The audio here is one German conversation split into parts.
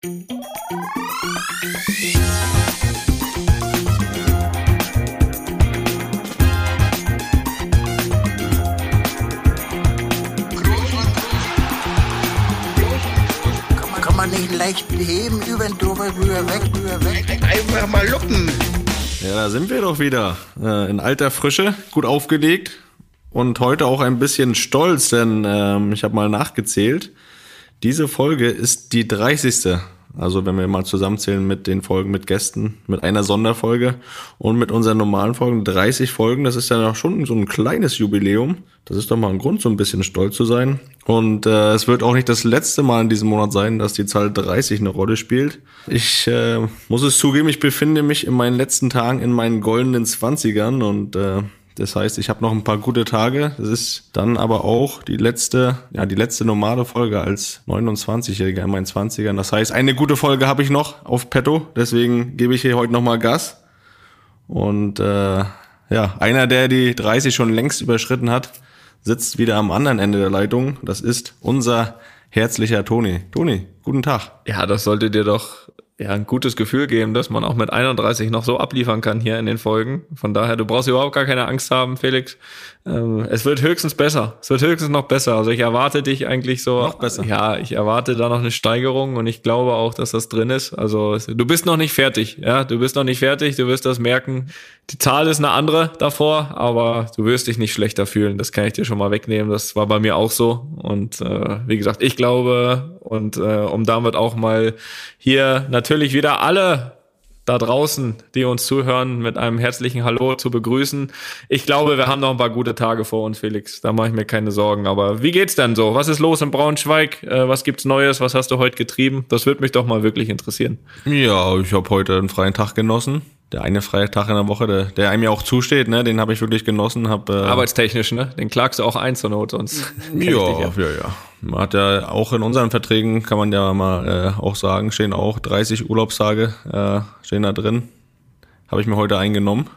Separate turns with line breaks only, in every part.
Kann man nicht leicht beheben, über den drüber, rüber, weg, rüber, weg.
Einfach mal luppen.
Ja, da sind wir doch wieder. Äh, in alter Frische, gut aufgelegt und heute auch ein bisschen stolz, denn ähm, ich habe mal nachgezählt. Diese Folge ist die 30. Also wenn wir mal zusammenzählen mit den Folgen mit Gästen, mit einer Sonderfolge und mit unseren normalen Folgen, 30 Folgen, das ist ja schon so ein kleines Jubiläum. Das ist doch mal ein Grund, so ein bisschen stolz zu sein. Und äh, es wird auch nicht das letzte Mal in diesem Monat sein, dass die Zahl 30 eine Rolle spielt. Ich äh, muss es zugeben, ich befinde mich in meinen letzten Tagen in meinen goldenen Zwanzigern und äh, das heißt, ich habe noch ein paar gute Tage. Das ist dann aber auch die letzte, ja, die letzte normale Folge als 29-Jähriger in meinen 20ern. Das heißt, eine gute Folge habe ich noch auf Petto. Deswegen gebe ich hier heute nochmal Gas. Und äh, ja, einer, der die 30 schon längst überschritten hat, sitzt wieder am anderen Ende der Leitung. Das ist unser herzlicher Toni. Toni, guten Tag.
Ja, das sollte dir doch ja, ein gutes Gefühl geben, dass man auch mit 31 noch so abliefern kann hier in den Folgen. Von daher, du brauchst überhaupt gar keine Angst haben, Felix. Ähm, es wird höchstens besser. Es wird höchstens noch besser. Also ich erwarte dich eigentlich so.
Noch besser.
Ja, ich erwarte da noch eine Steigerung und ich glaube auch, dass das drin ist. Also du bist noch nicht fertig. Ja, du bist noch nicht fertig. Du wirst das merken. Die Zahl ist eine andere davor, aber du wirst dich nicht schlechter fühlen. Das kann ich dir schon mal wegnehmen. Das war bei mir auch so. Und äh, wie gesagt, ich glaube und äh, um damit auch mal hier natürlich wieder alle da draußen, die uns zuhören, mit einem herzlichen Hallo zu begrüßen. Ich glaube, wir haben noch ein paar gute Tage vor uns, Felix. Da mache ich mir keine Sorgen. Aber wie geht's denn so? Was ist los in Braunschweig? Äh, was gibt's Neues? Was hast du heute getrieben? Das würde mich doch mal wirklich interessieren.
Ja, ich habe heute einen freien Tag genossen. Der eine freie Tag in der Woche, der, der einem ja auch zusteht, ne, den habe ich wirklich genossen. Hab, äh,
Arbeitstechnisch, ne? Den klagst du auch ein zur Not, sonst.
ja, ja, ja. Man hat ja auch in unseren Verträgen, kann man ja mal äh, auch sagen, stehen auch 30 Urlaubstage äh, stehen da drin. Habe ich mir heute eingenommen.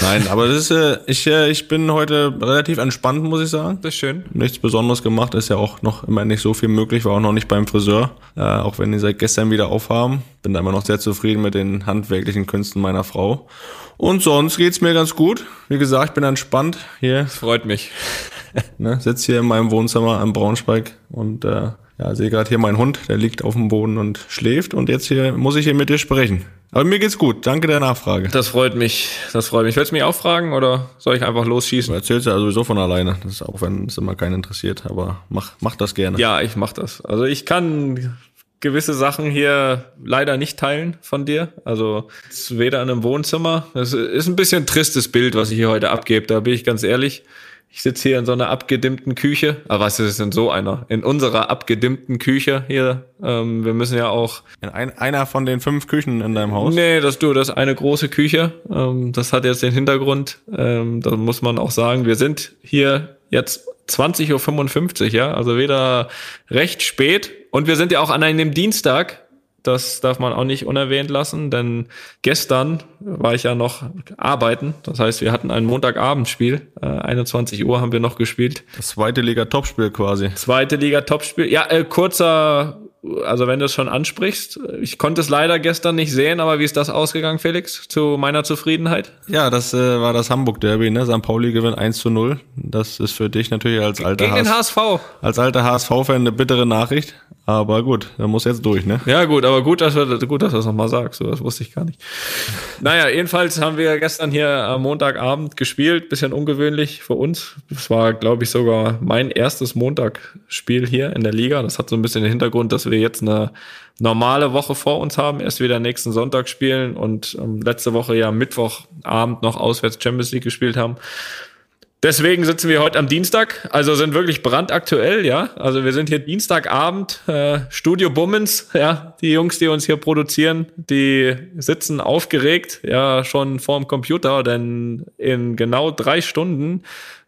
Nein, aber das ist, äh, ich, äh, ich bin heute relativ entspannt, muss ich sagen.
Das ist schön.
Nichts Besonderes gemacht, ist ja auch noch immer nicht so viel möglich, war auch noch nicht beim Friseur, äh, auch wenn die seit gestern wieder aufhaben. Bin da immer noch sehr zufrieden mit den handwerklichen Künsten meiner Frau. Und sonst geht's mir ganz gut. Wie gesagt, ich bin entspannt hier,
Freut mich.
ne, sitze hier in meinem Wohnzimmer am Braunschweig und äh, ja, sehe gerade hier meinen Hund, der liegt auf dem Boden und schläft und jetzt hier muss ich hier mit dir sprechen. Aber mir geht's gut, danke der Nachfrage.
Das freut mich. Das freut mich. Willst du mich auch fragen oder soll ich einfach
Du
losschießen?
erzählst ja sowieso von alleine, das ist auch wenn es immer keinen interessiert, aber mach, mach das gerne.
Ja, ich mach das. Also ich kann gewisse Sachen hier leider nicht teilen von dir. Also weder in einem Wohnzimmer. Es ist ein bisschen ein tristes Bild, was ich hier heute abgebe. Da bin ich ganz ehrlich. Ich sitze hier in so einer abgedimmten Küche. Aber was ist denn so einer? In unserer abgedimmten Küche hier. Ähm, wir müssen ja auch
In ein, einer von den fünf Küchen in deinem Haus.
Nee, das du, das ist eine große Küche. Ähm, das hat jetzt den Hintergrund, ähm, da muss man auch sagen, wir sind hier jetzt 20.55 Uhr, ja, also wieder recht spät. Und wir sind ja auch an einem Dienstag. Das darf man auch nicht unerwähnt lassen, denn gestern war ich ja noch arbeiten. Das heißt, wir hatten ein Montagabendspiel. Äh, 21 Uhr haben wir noch gespielt.
Das zweite Liga-Topspiel quasi.
Zweite Liga Topspiel. Ja, äh, kurzer, also wenn du es schon ansprichst, ich konnte es leider gestern nicht sehen, aber wie ist das ausgegangen, Felix? Zu meiner Zufriedenheit?
Ja, das äh, war das Hamburg-Derby, ne? St. Pauli gewinnt 1 zu 0. Das ist für dich natürlich als alter,
Gegen den
HS
HSV.
als alter HSV-Fan eine bittere Nachricht. Aber gut, er muss jetzt durch, ne?
Ja, gut, aber gut, dass du, gut, dass du das nochmal sagst. So, das wusste ich gar nicht. Naja, jedenfalls haben wir gestern hier am Montagabend gespielt. Bisschen ungewöhnlich für uns. Es war, glaube ich, sogar mein erstes Montagsspiel hier in der Liga. Das hat so ein bisschen den Hintergrund, dass wir jetzt eine normale Woche vor uns haben. Erst wieder nächsten Sonntag spielen und ähm, letzte Woche ja Mittwochabend noch auswärts Champions League gespielt haben. Deswegen sitzen wir heute am Dienstag, also sind wirklich brandaktuell, ja. Also wir sind hier Dienstagabend, äh, Studio Bummens, ja. Die Jungs, die uns hier produzieren, die sitzen aufgeregt, ja, schon vorm Computer, denn in genau drei Stunden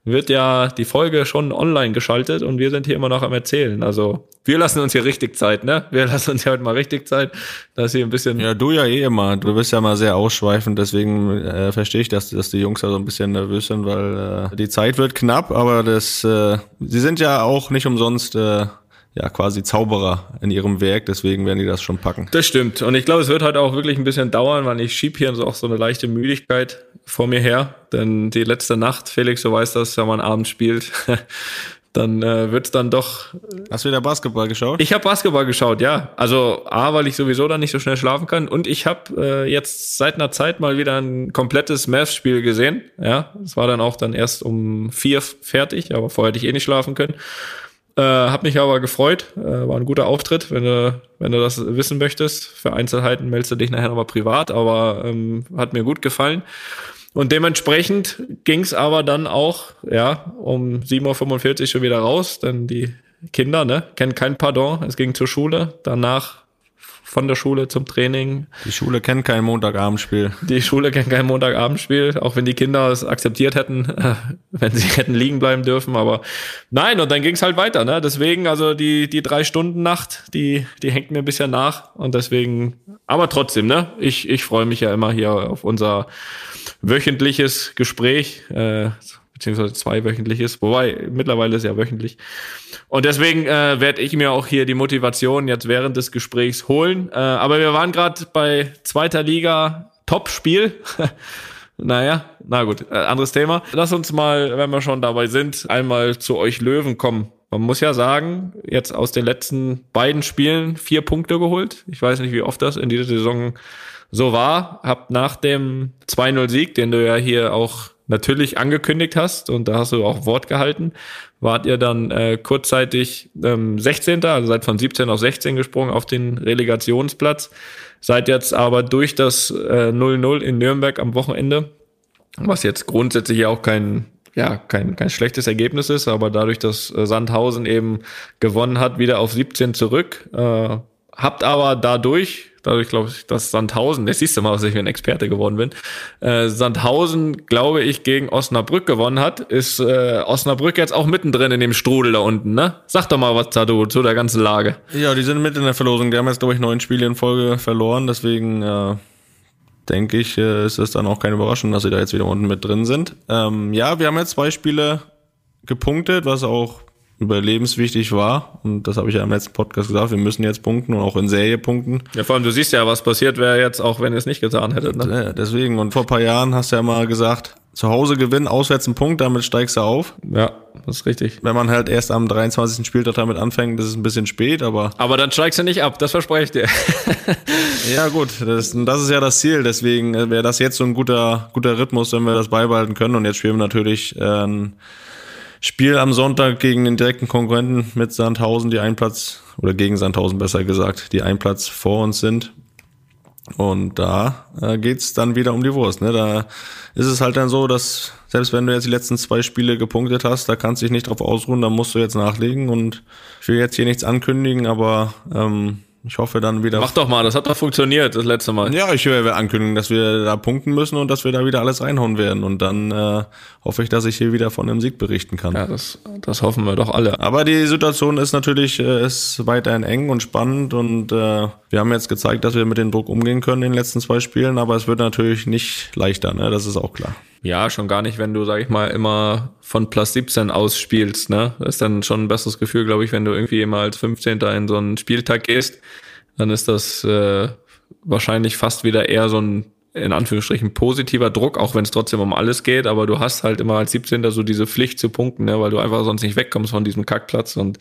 wird ja die Folge schon online geschaltet und wir sind hier immer noch am Erzählen. Also wir lassen uns hier richtig Zeit, ne? Wir lassen uns hier heute mal richtig Zeit, dass hier ein bisschen
Ja, du ja eh immer. Du bist ja mal sehr ausschweifend, deswegen äh, verstehe ich, dass, dass die Jungs da so ein bisschen nervös sind, weil äh, die Zeit wird knapp, aber das, äh, sie sind ja auch nicht umsonst äh, ja quasi Zauberer in ihrem Werk, deswegen werden die das schon packen.
Das stimmt. Und ich glaube, es wird halt auch wirklich ein bisschen dauern, weil ich schieb hier so auch so eine leichte Müdigkeit vor mir her. Denn die letzte Nacht, Felix, du weißt das, wenn man abends spielt, dann äh, wird's dann doch.
Hast du wieder Basketball geschaut?
Ich habe Basketball geschaut, ja. Also A, weil ich sowieso dann nicht so schnell schlafen kann. Und ich habe äh, jetzt seit einer Zeit mal wieder ein komplettes Mavs-Spiel gesehen. Ja, es war dann auch dann erst um vier fertig, aber vorher hätte ich eh nicht schlafen können. Äh, hab mich aber gefreut. Äh, war ein guter Auftritt. Wenn du, wenn du das wissen möchtest, für Einzelheiten meldest du dich nachher nochmal privat, aber ähm, hat mir gut gefallen. Und dementsprechend ging es aber dann auch, ja, um 7.45 Uhr schon wieder raus, denn die Kinder, ne, kennen kein Pardon. Es ging zur Schule. Danach von der Schule zum Training.
Die Schule kennt kein Montagabendspiel.
Die Schule kennt kein Montagabendspiel, auch wenn die Kinder es akzeptiert hätten, wenn sie hätten liegen bleiben dürfen. Aber nein, und dann ging es halt weiter. Ne? Deswegen, also die, die drei Stunden Nacht, die, die hängt mir ein bisschen nach. Und deswegen, aber trotzdem, ne, ich, ich freue mich ja immer hier auf unser wöchentliches Gespräch. Äh, beziehungsweise zweiwöchentliches, wobei mittlerweile ist ja wöchentlich. Und deswegen äh, werde ich mir auch hier die Motivation jetzt während des Gesprächs holen. Äh, aber wir waren gerade bei zweiter Liga, Top-Spiel. naja, na gut, äh, anderes Thema. Lass uns mal, wenn wir schon dabei sind, einmal zu euch Löwen kommen. Man muss ja sagen, jetzt aus den letzten beiden Spielen vier Punkte geholt. Ich weiß nicht, wie oft das in dieser Saison so war. Habt nach dem 2-0-Sieg, den du ja hier auch natürlich angekündigt hast und da hast du auch Wort gehalten, wart ihr dann äh, kurzzeitig ähm, 16. also seid von 17 auf 16 gesprungen auf den Relegationsplatz, seid jetzt aber durch das 0-0 äh, in Nürnberg am Wochenende, was jetzt grundsätzlich ja auch kein ja, kein, kein schlechtes Ergebnis ist, aber dadurch, dass äh, Sandhausen eben gewonnen hat, wieder auf 17 zurück. Äh, habt aber dadurch dadurch glaube ich, dass Sandhausen, das siehst du mal, dass ich ein Experte geworden bin, äh, Sandhausen, glaube ich, gegen Osnabrück gewonnen hat, ist äh, Osnabrück jetzt auch mittendrin in dem Strudel da unten, ne? Sag doch mal was da du zu der ganzen Lage.
Ja, die sind mit in der Verlosung. Die haben jetzt, glaube ich, neun Spiele in Folge verloren, deswegen äh, denke ich, äh, ist es dann auch keine Überraschung, dass sie da jetzt wieder unten mit drin sind. Ähm, ja, wir haben jetzt zwei Spiele gepunktet, was auch überlebenswichtig war. Und das habe ich ja im letzten Podcast gesagt. Wir müssen jetzt punkten und auch in Serie punkten.
Ja, vor allem, du siehst ja, was passiert wäre jetzt, auch wenn ihr es nicht getan hättet. Ne?
Deswegen. Und vor ein paar Jahren hast du ja mal gesagt, zu Hause gewinnen, auswärts einen Punkt, damit steigst du auf.
Ja, das ist richtig.
Wenn man halt erst am 23. Spieltag damit anfängt, das ist ein bisschen spät, aber.
Aber dann steigst du nicht ab, das verspreche ich dir.
ja, gut, das, das ist ja das Ziel. Deswegen wäre das jetzt so ein guter, guter Rhythmus, wenn wir das beibehalten können. Und jetzt spielen wir natürlich äh, Spiel am Sonntag gegen den direkten Konkurrenten mit Sandhausen, die ein Platz, oder gegen Sandhausen besser gesagt, die ein Platz vor uns sind. Und da äh, geht's dann wieder um die Wurst. Ne? Da ist es halt dann so, dass selbst wenn du jetzt die letzten zwei Spiele gepunktet hast, da kannst du dich nicht drauf ausruhen, da musst du jetzt nachlegen. Und ich will jetzt hier nichts ankündigen, aber ähm, ich hoffe dann wieder.
Mach doch mal, das hat doch funktioniert das letzte Mal.
Ja, ich werde ankündigen, dass wir da punkten müssen und dass wir da wieder alles reinhauen werden. Und dann äh, hoffe ich, dass ich hier wieder von einem Sieg berichten kann.
Ja, das, das hoffen wir doch alle.
Aber die Situation ist natürlich äh, ist weiterhin eng und spannend und äh, wir haben jetzt gezeigt, dass wir mit dem Druck umgehen können in den letzten zwei Spielen, aber es wird natürlich nicht leichter, ne? Das ist auch klar.
Ja, schon gar nicht, wenn du, sag ich mal, immer von plus 17 ausspielst, ne? Das ist dann schon ein besseres Gefühl, glaube ich, wenn du irgendwie immer als 15. in so einen Spieltag gehst, dann ist das äh, wahrscheinlich fast wieder eher so ein in Anführungsstrichen positiver Druck, auch wenn es trotzdem um alles geht, aber du hast halt immer als 17. so diese Pflicht zu punkten, ne, weil du einfach sonst nicht wegkommst von diesem Kackplatz und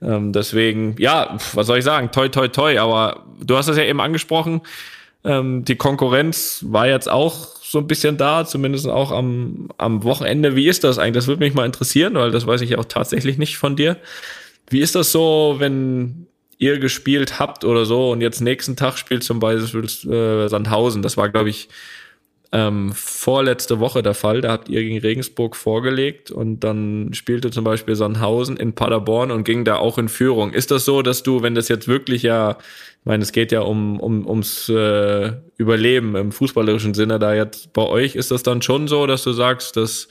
ähm, deswegen, ja, was soll ich sagen, toi, toi, toi, aber du hast es ja eben angesprochen, ähm, die Konkurrenz war jetzt auch so ein bisschen da, zumindest auch am, am Wochenende. Wie ist das eigentlich? Das würde mich mal interessieren, weil das weiß ich auch tatsächlich nicht von dir. Wie ist das so, wenn ihr gespielt habt oder so und jetzt nächsten Tag spielt zum Beispiel äh, Sandhausen? Das war, glaube ich, ähm, vorletzte Woche der Fall. Da habt ihr gegen Regensburg vorgelegt und dann spielte zum Beispiel Sandhausen in Paderborn und ging da auch in Führung. Ist das so, dass du, wenn das jetzt wirklich ja, ich meine, es geht ja um, um ums äh, Überleben im fußballerischen Sinne da jetzt bei euch, ist das dann schon so, dass du sagst, dass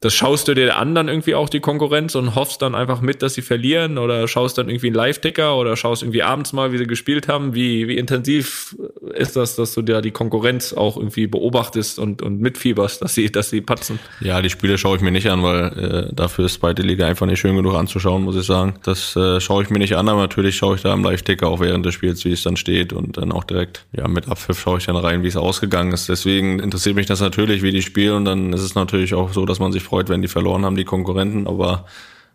das schaust du dir an dann irgendwie auch die Konkurrenz und hoffst dann einfach mit, dass sie verlieren oder schaust dann irgendwie einen Live-Ticker oder schaust irgendwie abends mal, wie sie gespielt haben. Wie, wie intensiv ist das, dass du da die Konkurrenz auch irgendwie beobachtest und, und mitfieberst, dass sie, dass sie patzen?
Ja, die Spiele schaue ich mir nicht an, weil äh, dafür ist zweite Liga einfach nicht schön genug anzuschauen, muss ich sagen. Das äh, schaue ich mir nicht an, aber natürlich schaue ich da im Live-Ticker auch während des Spiels, wie es dann steht und dann auch direkt, ja, mit Abpfiff schaue ich dann rein, wie es ausgegangen ist. Deswegen interessiert mich das natürlich, wie die spielen und dann ist es natürlich auch so, dass man sich freut, wenn die verloren haben, die Konkurrenten, aber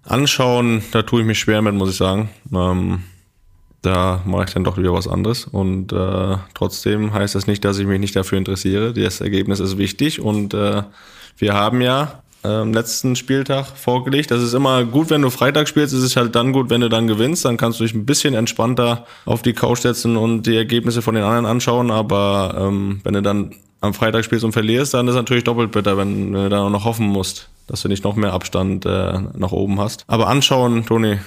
anschauen, da tue ich mich schwer mit, muss ich sagen. Ähm, da mache ich dann doch wieder was anderes. Und äh, trotzdem heißt das nicht, dass ich mich nicht dafür interessiere. Das Ergebnis ist wichtig und äh, wir haben ja am letzten Spieltag vorgelegt. Das ist immer gut, wenn du Freitag spielst. Es ist halt dann gut, wenn du dann gewinnst. Dann kannst du dich ein bisschen entspannter auf die Couch setzen und die Ergebnisse von den anderen anschauen. Aber ähm, wenn du dann am Freitag spielst und verlierst, dann ist natürlich doppelt bitter, wenn du dann auch noch hoffen musst, dass du nicht noch mehr Abstand äh, nach oben hast. Aber anschauen, Toni,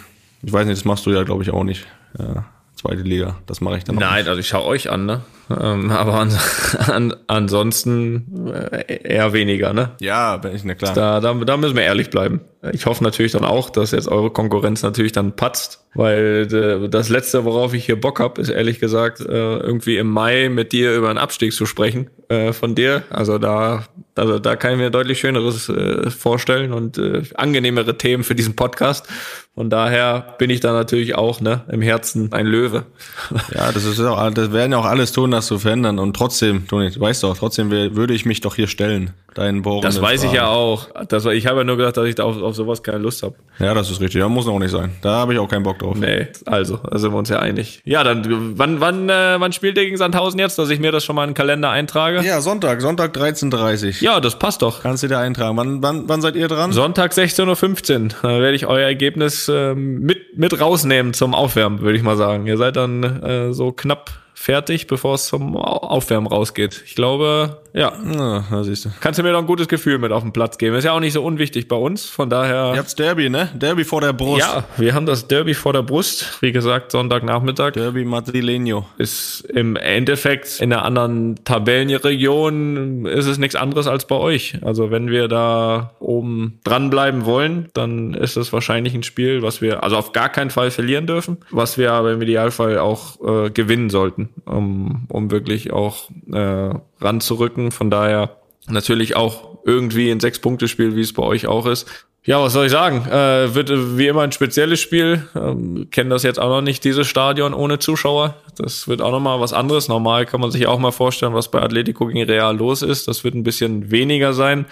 ich weiß nicht, das machst du ja, glaube ich, auch nicht. Ja, zweite Liga, das mache ich dann
Nein,
nicht.
also ich schaue euch an, ne? Ähm, aber an, an, ansonsten äh, eher weniger, ne?
Ja, bin ich, na klar.
Da, da, da müssen wir ehrlich bleiben. Ich hoffe natürlich dann auch, dass jetzt eure Konkurrenz natürlich dann patzt, weil äh, das Letzte, worauf ich hier Bock habe, ist ehrlich gesagt, äh, irgendwie im Mai mit dir über einen Abstieg zu sprechen äh, von dir. Also da, also da kann ich mir deutlich Schöneres vorstellen und angenehmere Themen für diesen Podcast. Von daher bin ich da natürlich auch ne, im Herzen ein Löwe.
Ja, das ist auch, das werden ja auch alles tun, das zu verändern. Und trotzdem, Toni, du weißt doch, trotzdem würde ich mich doch hier stellen, deinen Bohren.
Das weiß ich ja auch. Das, ich habe ja nur gedacht, dass ich da auf, auf sowas keine Lust habe.
Ja, das ist richtig. Ja, muss auch nicht sein. Da habe ich auch keinen Bock drauf.
Nee, also, da sind wir uns ja einig. Ja, dann, wann, wann, äh, wann spielt ihr gegen Sandhausen jetzt, dass ich mir das schon mal in den Kalender eintrage?
Ja, Sonntag, Sonntag 13.30
Ja, das passt doch.
Kannst du dir eintragen. Wann, wann, wann seid ihr dran?
Sonntag 16.15 Uhr. Da werde ich euer Ergebnis ähm, mit, mit rausnehmen zum Aufwärmen, würde ich mal sagen. Ihr seid dann äh, so knapp fertig, bevor es zum Aufwärmen rausgeht. Ich glaube, ja.
Na, da siehst du.
Kannst du mir doch ein gutes Gefühl mit auf den Platz geben. Ist ja auch nicht so unwichtig bei uns, von daher.
Ihr habt's Derby, ne? Derby vor der Brust.
Ja, wir haben das Derby vor der Brust. Wie gesagt, Sonntagnachmittag.
Derby Madrileño.
Ist im Endeffekt in einer anderen Tabellenregion ist es nichts anderes als bei euch. Also wenn wir da oben dranbleiben wollen, dann ist es wahrscheinlich ein Spiel, was wir also auf gar keinen Fall verlieren dürfen, was wir aber im Idealfall auch äh, gewinnen sollten, um, um wirklich auch äh, ranzurücken. Von daher natürlich auch irgendwie ein Sechs-Punkte-Spiel, wie es bei euch auch ist. Ja, was soll ich sagen? Äh, wird äh, wie immer ein spezielles Spiel. Ähm, kennen das jetzt auch noch nicht, dieses Stadion ohne Zuschauer. Das wird auch nochmal was anderes. Normal kann man sich auch mal vorstellen, was bei Atletico gegen Real los ist. Das wird ein bisschen weniger sein.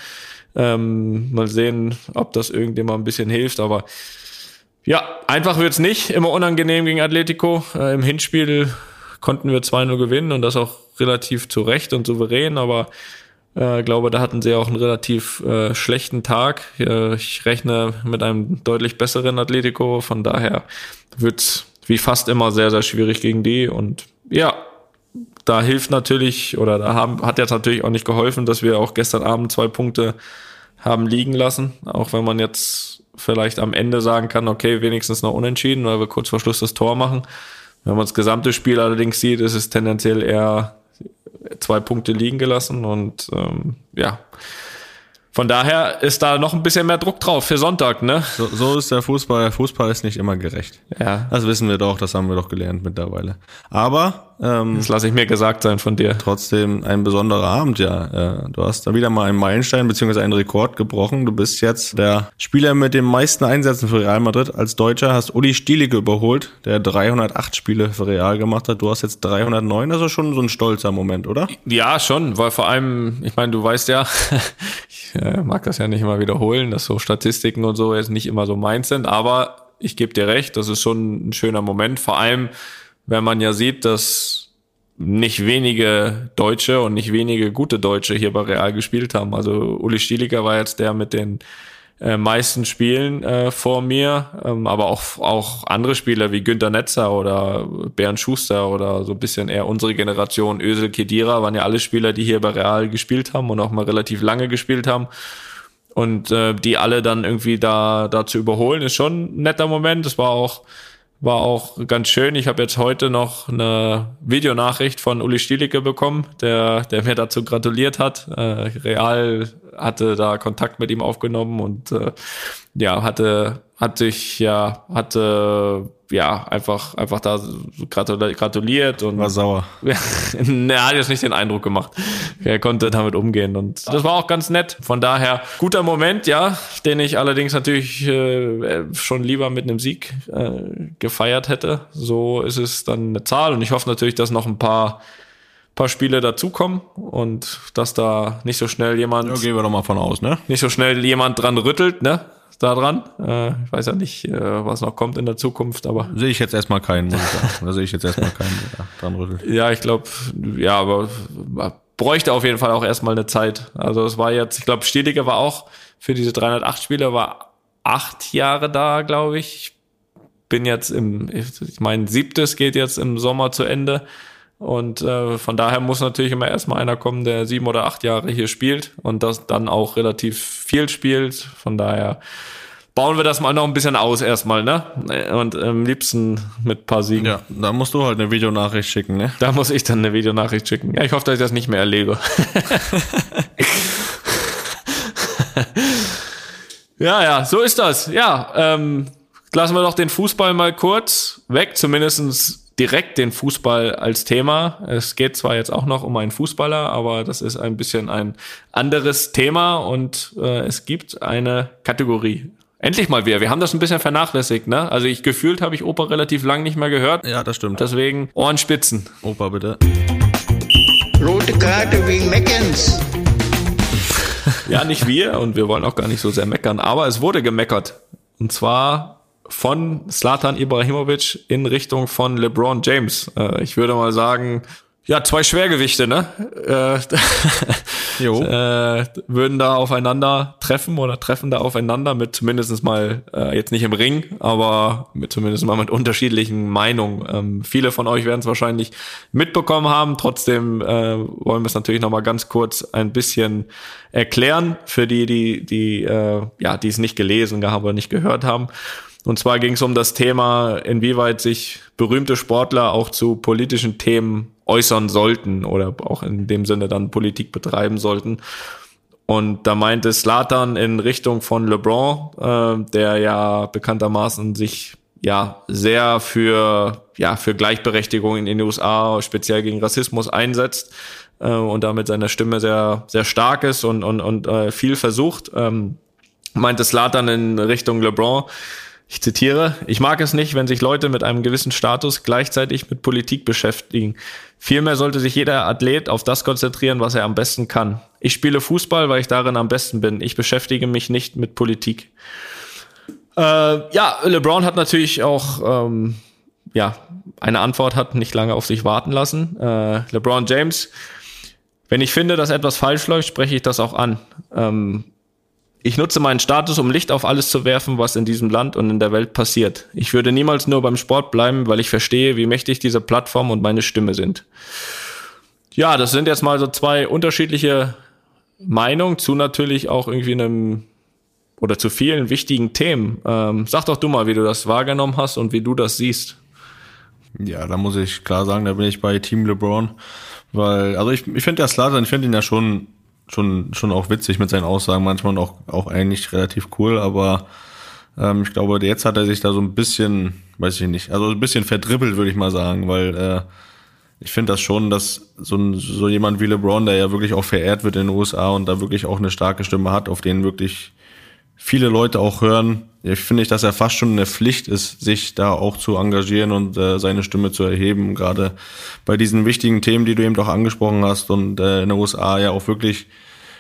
Ähm, mal sehen, ob das irgendjemand ein bisschen hilft. Aber ja, einfach wird's nicht. Immer unangenehm gegen Atletico. Äh, Im Hinspiel konnten wir 2-0 gewinnen und das auch relativ zurecht und souverän, aber äh, glaube, da hatten sie auch einen relativ äh, schlechten Tag. Äh, ich rechne mit einem deutlich besseren Atletico, von daher wird's wie fast immer sehr, sehr schwierig gegen die. Und ja, da hilft natürlich, oder da haben, hat jetzt natürlich auch nicht geholfen, dass wir auch gestern Abend zwei Punkte haben liegen lassen. Auch wenn man jetzt vielleicht am Ende sagen kann, okay, wenigstens noch unentschieden, weil wir kurz vor Schluss das Tor machen. Wenn man das gesamte Spiel allerdings sieht, ist es tendenziell eher zwei Punkte liegen gelassen und ähm, ja. Von daher ist da noch ein bisschen mehr Druck drauf für Sonntag, ne?
So, so ist der Fußball. Fußball ist nicht immer gerecht.
Ja.
Das wissen wir doch, das haben wir doch gelernt mittlerweile. Aber ähm,
Das lasse ich mir gesagt sein von dir.
trotzdem ein besonderer Abend, ja. Äh, Du hast da wieder mal einen Meilenstein bzw. einen Rekord gebrochen. Du bist jetzt der Spieler mit den meisten Einsätzen für Real Madrid. Als Deutscher hast Uli Stielicke überholt, der 308 Spiele für Real gemacht hat. Du hast jetzt 309, also schon so ein stolzer Moment, oder?
Ja, schon, weil vor allem, ich meine, du weißt ja, äh, mag das ja nicht immer wiederholen, dass so Statistiken und so jetzt nicht immer so meins sind, aber ich gebe dir recht, das ist schon ein schöner Moment, vor allem, wenn man ja sieht, dass nicht wenige Deutsche und nicht wenige gute Deutsche hier bei Real gespielt haben. Also Uli Stieliger war jetzt der mit den äh, meisten Spielen äh, vor mir, ähm, aber auch, auch andere Spieler wie Günter Netzer oder Bernd Schuster oder so ein bisschen eher unsere Generation, Özil Kedira, waren ja alle Spieler, die hier bei Real gespielt haben und auch mal relativ lange gespielt haben. Und äh, die alle dann irgendwie da, da zu überholen, ist schon ein netter Moment. Es war auch, war auch ganz schön. Ich habe jetzt heute noch eine Videonachricht von Uli Stielicke bekommen, der, der mir dazu gratuliert hat. Äh, Real hatte da Kontakt mit ihm aufgenommen und äh, ja, hatte, hatte ich ja, hatte ja, einfach, einfach da gratuliert und
war sauer.
er hat jetzt nicht den Eindruck gemacht. Er konnte damit umgehen und das war auch ganz nett. Von daher guter Moment, ja, den ich allerdings natürlich äh, schon lieber mit einem Sieg äh, gefeiert hätte. So ist es dann eine Zahl und ich hoffe natürlich, dass noch ein paar paar Spiele dazukommen und dass da nicht so schnell jemand.
Ja, gehen wir doch mal von aus, ne?
Nicht so schnell jemand dran rüttelt, ne? Da dran. Äh, ich weiß ja nicht, äh, was noch kommt in der Zukunft, aber.
Sehe ich jetzt erstmal keinen, muss ich sagen. Da sehe ich jetzt erstmal keinen, dran rüttelt.
Ja, ich glaube, ja, aber bräuchte auf jeden Fall auch erstmal eine Zeit. Also es war jetzt, ich glaube, Stediger war auch für diese 308 Spiele war acht Jahre da, glaube ich. Bin jetzt im, ich mein siebtes geht jetzt im Sommer zu Ende. Und äh, von daher muss natürlich immer erstmal einer kommen, der sieben oder acht Jahre hier spielt und das dann auch relativ viel spielt. Von daher bauen wir das mal noch ein bisschen aus erstmal, ne? Und am liebsten mit paar Siegen.
Ja, da musst du halt eine Videonachricht schicken, ne?
Da muss ich dann eine Videonachricht schicken. Ja, ich hoffe, dass ich das nicht mehr erlebe. ja, ja, so ist das. Ja, ähm, lassen wir doch den Fußball mal kurz weg, zumindestens direkt den Fußball als Thema. Es geht zwar jetzt auch noch um einen Fußballer, aber das ist ein bisschen ein anderes Thema und äh, es gibt eine Kategorie. Endlich mal wieder. Wir haben das ein bisschen vernachlässigt, ne? Also ich gefühlt habe ich Opa relativ lang nicht mehr gehört.
Ja, das stimmt.
Deswegen Ohrenspitzen.
Opa, bitte.
Rote Karte wegen Meckens.
ja, nicht wir und wir wollen auch gar nicht so sehr meckern, aber es wurde gemeckert. Und zwar von Slatan Ibrahimovic in Richtung von LeBron James. Äh, ich würde mal sagen, ja, zwei Schwergewichte, ne? Äh, jo. äh, würden da aufeinander treffen oder treffen da aufeinander mit zumindestens mal, äh, jetzt nicht im Ring, aber mit zumindest mal mit unterschiedlichen Meinungen. Ähm, viele von euch werden es wahrscheinlich mitbekommen haben. Trotzdem äh, wollen wir es natürlich nochmal ganz kurz ein bisschen erklären für die, die, die, äh, ja, die es nicht gelesen haben oder nicht gehört haben. Und zwar ging es um das Thema, inwieweit sich berühmte Sportler auch zu politischen Themen äußern sollten oder auch in dem Sinne dann Politik betreiben sollten. Und da meinte Slatan in Richtung von LeBron, äh, der ja bekanntermaßen sich ja sehr für ja für Gleichberechtigung in den USA speziell gegen Rassismus einsetzt äh, und damit seine Stimme sehr sehr stark ist und und und äh, viel versucht. Ähm, meinte Slatan in Richtung LeBron, ich zitiere, ich mag es nicht, wenn sich Leute mit einem gewissen Status gleichzeitig mit Politik beschäftigen. Vielmehr sollte sich jeder Athlet auf das konzentrieren, was er am besten kann. Ich spiele Fußball, weil ich darin am besten bin. Ich beschäftige mich nicht mit Politik. Äh, ja, LeBron hat natürlich auch ähm, ja eine Antwort hat nicht lange auf sich warten lassen. Äh, LeBron James, wenn ich finde, dass etwas falsch läuft, spreche ich das auch an. Ähm, ich nutze meinen Status, um Licht auf alles zu werfen, was in diesem Land und in der Welt passiert. Ich würde niemals nur beim Sport bleiben, weil ich verstehe, wie mächtig diese Plattform und meine Stimme sind. Ja, das sind jetzt mal so zwei unterschiedliche Meinungen zu natürlich auch irgendwie einem oder zu vielen wichtigen Themen. Ähm, sag doch du mal, wie du das wahrgenommen hast und wie du das siehst.
Ja, da muss ich klar sagen, da bin ich bei Team LeBron, weil, also ich, ich finde der Slatan, ich finde ihn ja schon schon, schon auch witzig mit seinen Aussagen, manchmal auch, auch eigentlich relativ cool, aber ähm, ich glaube, jetzt hat er sich da so ein bisschen, weiß ich nicht, also ein bisschen verdribbelt, würde ich mal sagen, weil äh, ich finde das schon, dass so, so jemand wie LeBron, der ja wirklich auch verehrt wird in den USA und da wirklich auch eine starke Stimme hat, auf den wirklich viele Leute auch hören. Ich finde ich, dass er fast schon eine Pflicht ist, sich da auch zu engagieren und äh, seine Stimme zu erheben, gerade bei diesen wichtigen Themen, die du eben doch angesprochen hast und äh, in den USA ja auch wirklich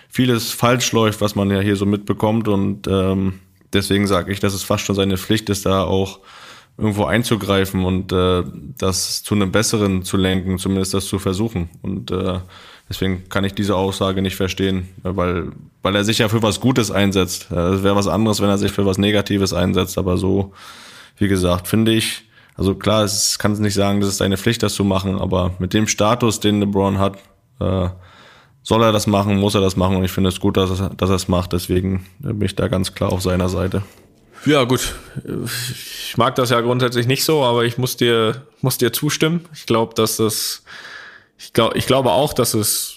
vieles falsch läuft, was man ja hier so mitbekommt und ähm, deswegen sage ich, dass es fast schon seine Pflicht ist, da auch irgendwo einzugreifen und äh, das zu einem Besseren zu lenken, zumindest das zu versuchen und äh, Deswegen kann ich diese Aussage nicht verstehen, weil, weil er sich ja für was Gutes einsetzt. Es wäre was anderes, wenn er sich für was Negatives einsetzt, aber so, wie gesagt, finde ich, also klar, es kann es nicht sagen, das ist seine Pflicht, das zu machen, aber mit dem Status, den LeBron hat, äh, soll er das machen, muss er das machen und ich finde es gut, dass er, dass er es macht, deswegen bin ich da ganz klar auf seiner Seite.
Ja, gut. Ich mag das ja grundsätzlich nicht so, aber ich muss dir, muss dir zustimmen. Ich glaube, dass das ich, glaub, ich glaube auch, dass es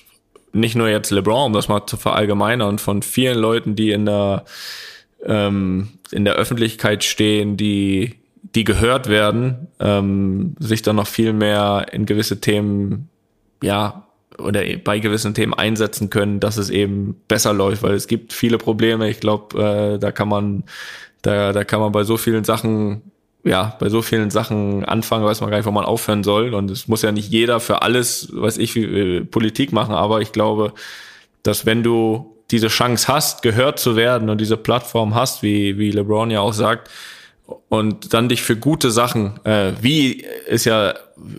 nicht nur jetzt LeBron, um das mal zu verallgemeinern, von vielen Leuten, die in der, ähm, in der Öffentlichkeit stehen, die die gehört werden, ähm, sich dann noch viel mehr in gewisse Themen, ja, oder bei gewissen Themen einsetzen können, dass es eben besser läuft, weil es gibt viele Probleme. Ich glaube, äh, da kann man, da, da kann man bei so vielen Sachen, ja, bei so vielen Sachen anfangen, weiß man gar nicht, wo man aufhören soll. Und es muss ja nicht jeder für alles, weiß ich, äh, Politik machen, aber ich glaube, dass wenn du diese Chance hast, gehört zu werden und diese Plattform hast, wie, wie LeBron ja auch sagt, und dann dich für gute Sachen, äh, wie ist ja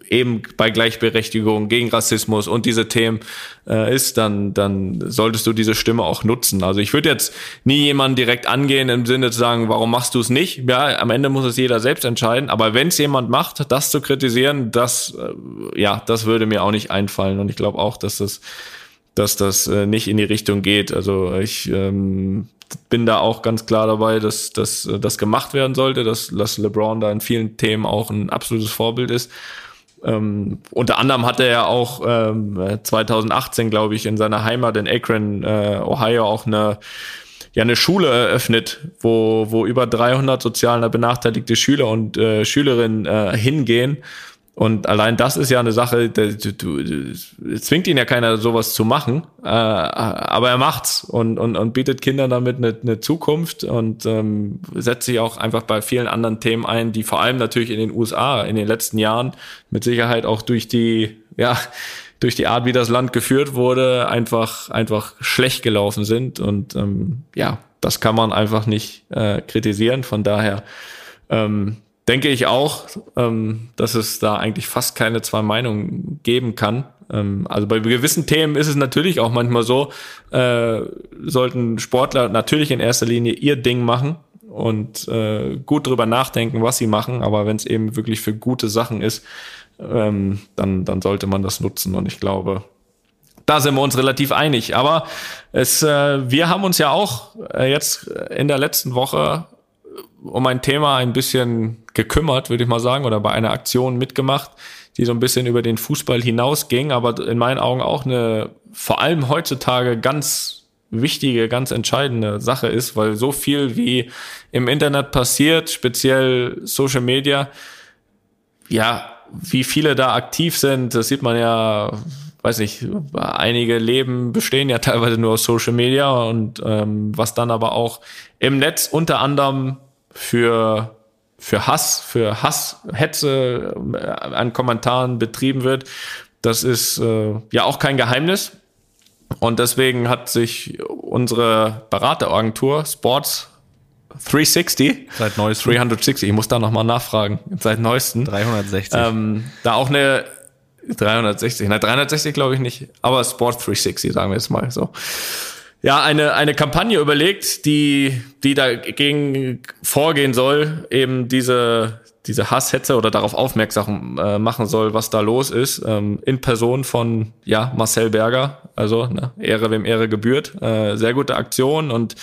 eben bei Gleichberechtigung gegen Rassismus und diese Themen äh, ist, dann dann solltest du diese Stimme auch nutzen. Also ich würde jetzt nie jemanden direkt angehen im Sinne zu sagen, warum machst du es nicht? Ja, am Ende muss es jeder selbst entscheiden. Aber wenn es jemand macht, das zu kritisieren, das äh, ja, das würde mir auch nicht einfallen. Und ich glaube auch, dass das dass das äh, nicht in die Richtung geht. Also ich ähm, bin da auch ganz klar dabei, dass, dass das gemacht werden sollte, dass, dass LeBron da in vielen Themen auch ein absolutes Vorbild ist. Ähm, unter anderem hat er ja auch ähm, 2018, glaube ich, in seiner Heimat in Akron, äh, Ohio, auch eine ja eine Schule eröffnet, wo wo über 300 sozial benachteiligte Schüler und äh, Schülerinnen äh, hingehen und allein das ist ja eine Sache, du, du, du, zwingt ihn ja keiner, sowas zu machen, äh, aber er macht's und, und, und bietet Kindern damit eine, eine Zukunft und ähm, setzt sich auch einfach bei vielen anderen Themen ein, die vor allem natürlich in den USA in den letzten Jahren mit Sicherheit auch durch die, ja, durch die Art, wie das Land geführt wurde, einfach, einfach schlecht gelaufen sind. Und ähm, ja, das kann man einfach nicht äh, kritisieren. Von daher ähm, denke ich auch, ähm, dass es da eigentlich fast keine zwei Meinungen geben kann. Ähm, also bei gewissen Themen ist es natürlich auch manchmal so, äh, sollten Sportler natürlich in erster Linie ihr Ding machen und äh, gut drüber nachdenken, was sie machen. Aber wenn es eben wirklich für gute Sachen ist, ähm, dann, dann sollte man das nutzen. Und ich glaube, da sind wir uns relativ einig. Aber es, äh, wir haben uns ja auch äh, jetzt in der letzten Woche um ein Thema ein bisschen gekümmert, würde ich mal sagen, oder bei einer Aktion mitgemacht, die so ein bisschen über den Fußball hinausging, aber in meinen Augen auch eine vor allem heutzutage ganz wichtige, ganz entscheidende Sache ist, weil so viel wie im Internet passiert, speziell Social Media, ja, wie viele da aktiv sind, das sieht man ja, weiß nicht, einige Leben bestehen ja teilweise nur aus Social Media und ähm, was dann aber auch im Netz unter anderem für für Hass, für Hass, Hetze äh, an Kommentaren betrieben wird. Das ist äh, ja auch kein Geheimnis. Und deswegen hat sich unsere Berateragentur Sports 360
seit neuestem
360, ich muss da nochmal nachfragen, seit neuestem
360
ähm, da auch eine 360, nein 360 glaube ich nicht, aber Sport 360 sagen wir jetzt mal so. Ja, eine, eine Kampagne überlegt, die, die dagegen vorgehen soll, eben diese, diese Hasshetze oder darauf aufmerksam äh, machen soll, was da los ist, ähm, in Person von, ja, Marcel Berger, also ne, Ehre wem Ehre gebührt, äh, sehr gute Aktion und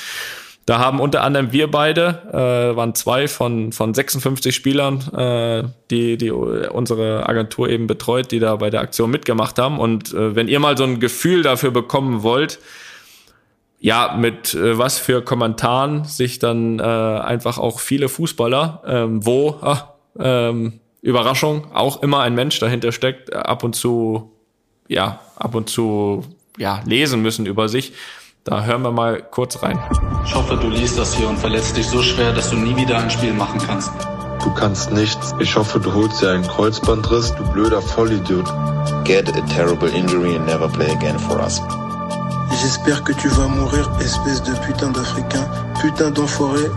da haben unter anderem wir beide, äh, waren zwei von, von 56 Spielern, äh, die, die unsere Agentur eben betreut, die da bei der Aktion mitgemacht haben. Und äh, wenn ihr mal so ein Gefühl dafür bekommen wollt, ja, mit äh, was für Kommentaren sich dann äh, einfach auch viele Fußballer, ähm, wo, ah, ähm, Überraschung, auch immer ein Mensch dahinter steckt, äh, ab und zu, ja, ab und zu, ja, lesen müssen über sich. Da hören wir mal kurz rein.
Ich hoffe, du liest das hier und verletzt dich so schwer, dass du nie wieder ein Spiel machen kannst.
Du kannst nichts. Ich hoffe, du holst dir einen Kreuzbandriss, du blöder Vollidiot.
Get a terrible injury and never play again for us.
J'espère que tu vas mourir, espèce de putain d'Africain, putain d'enfoiré.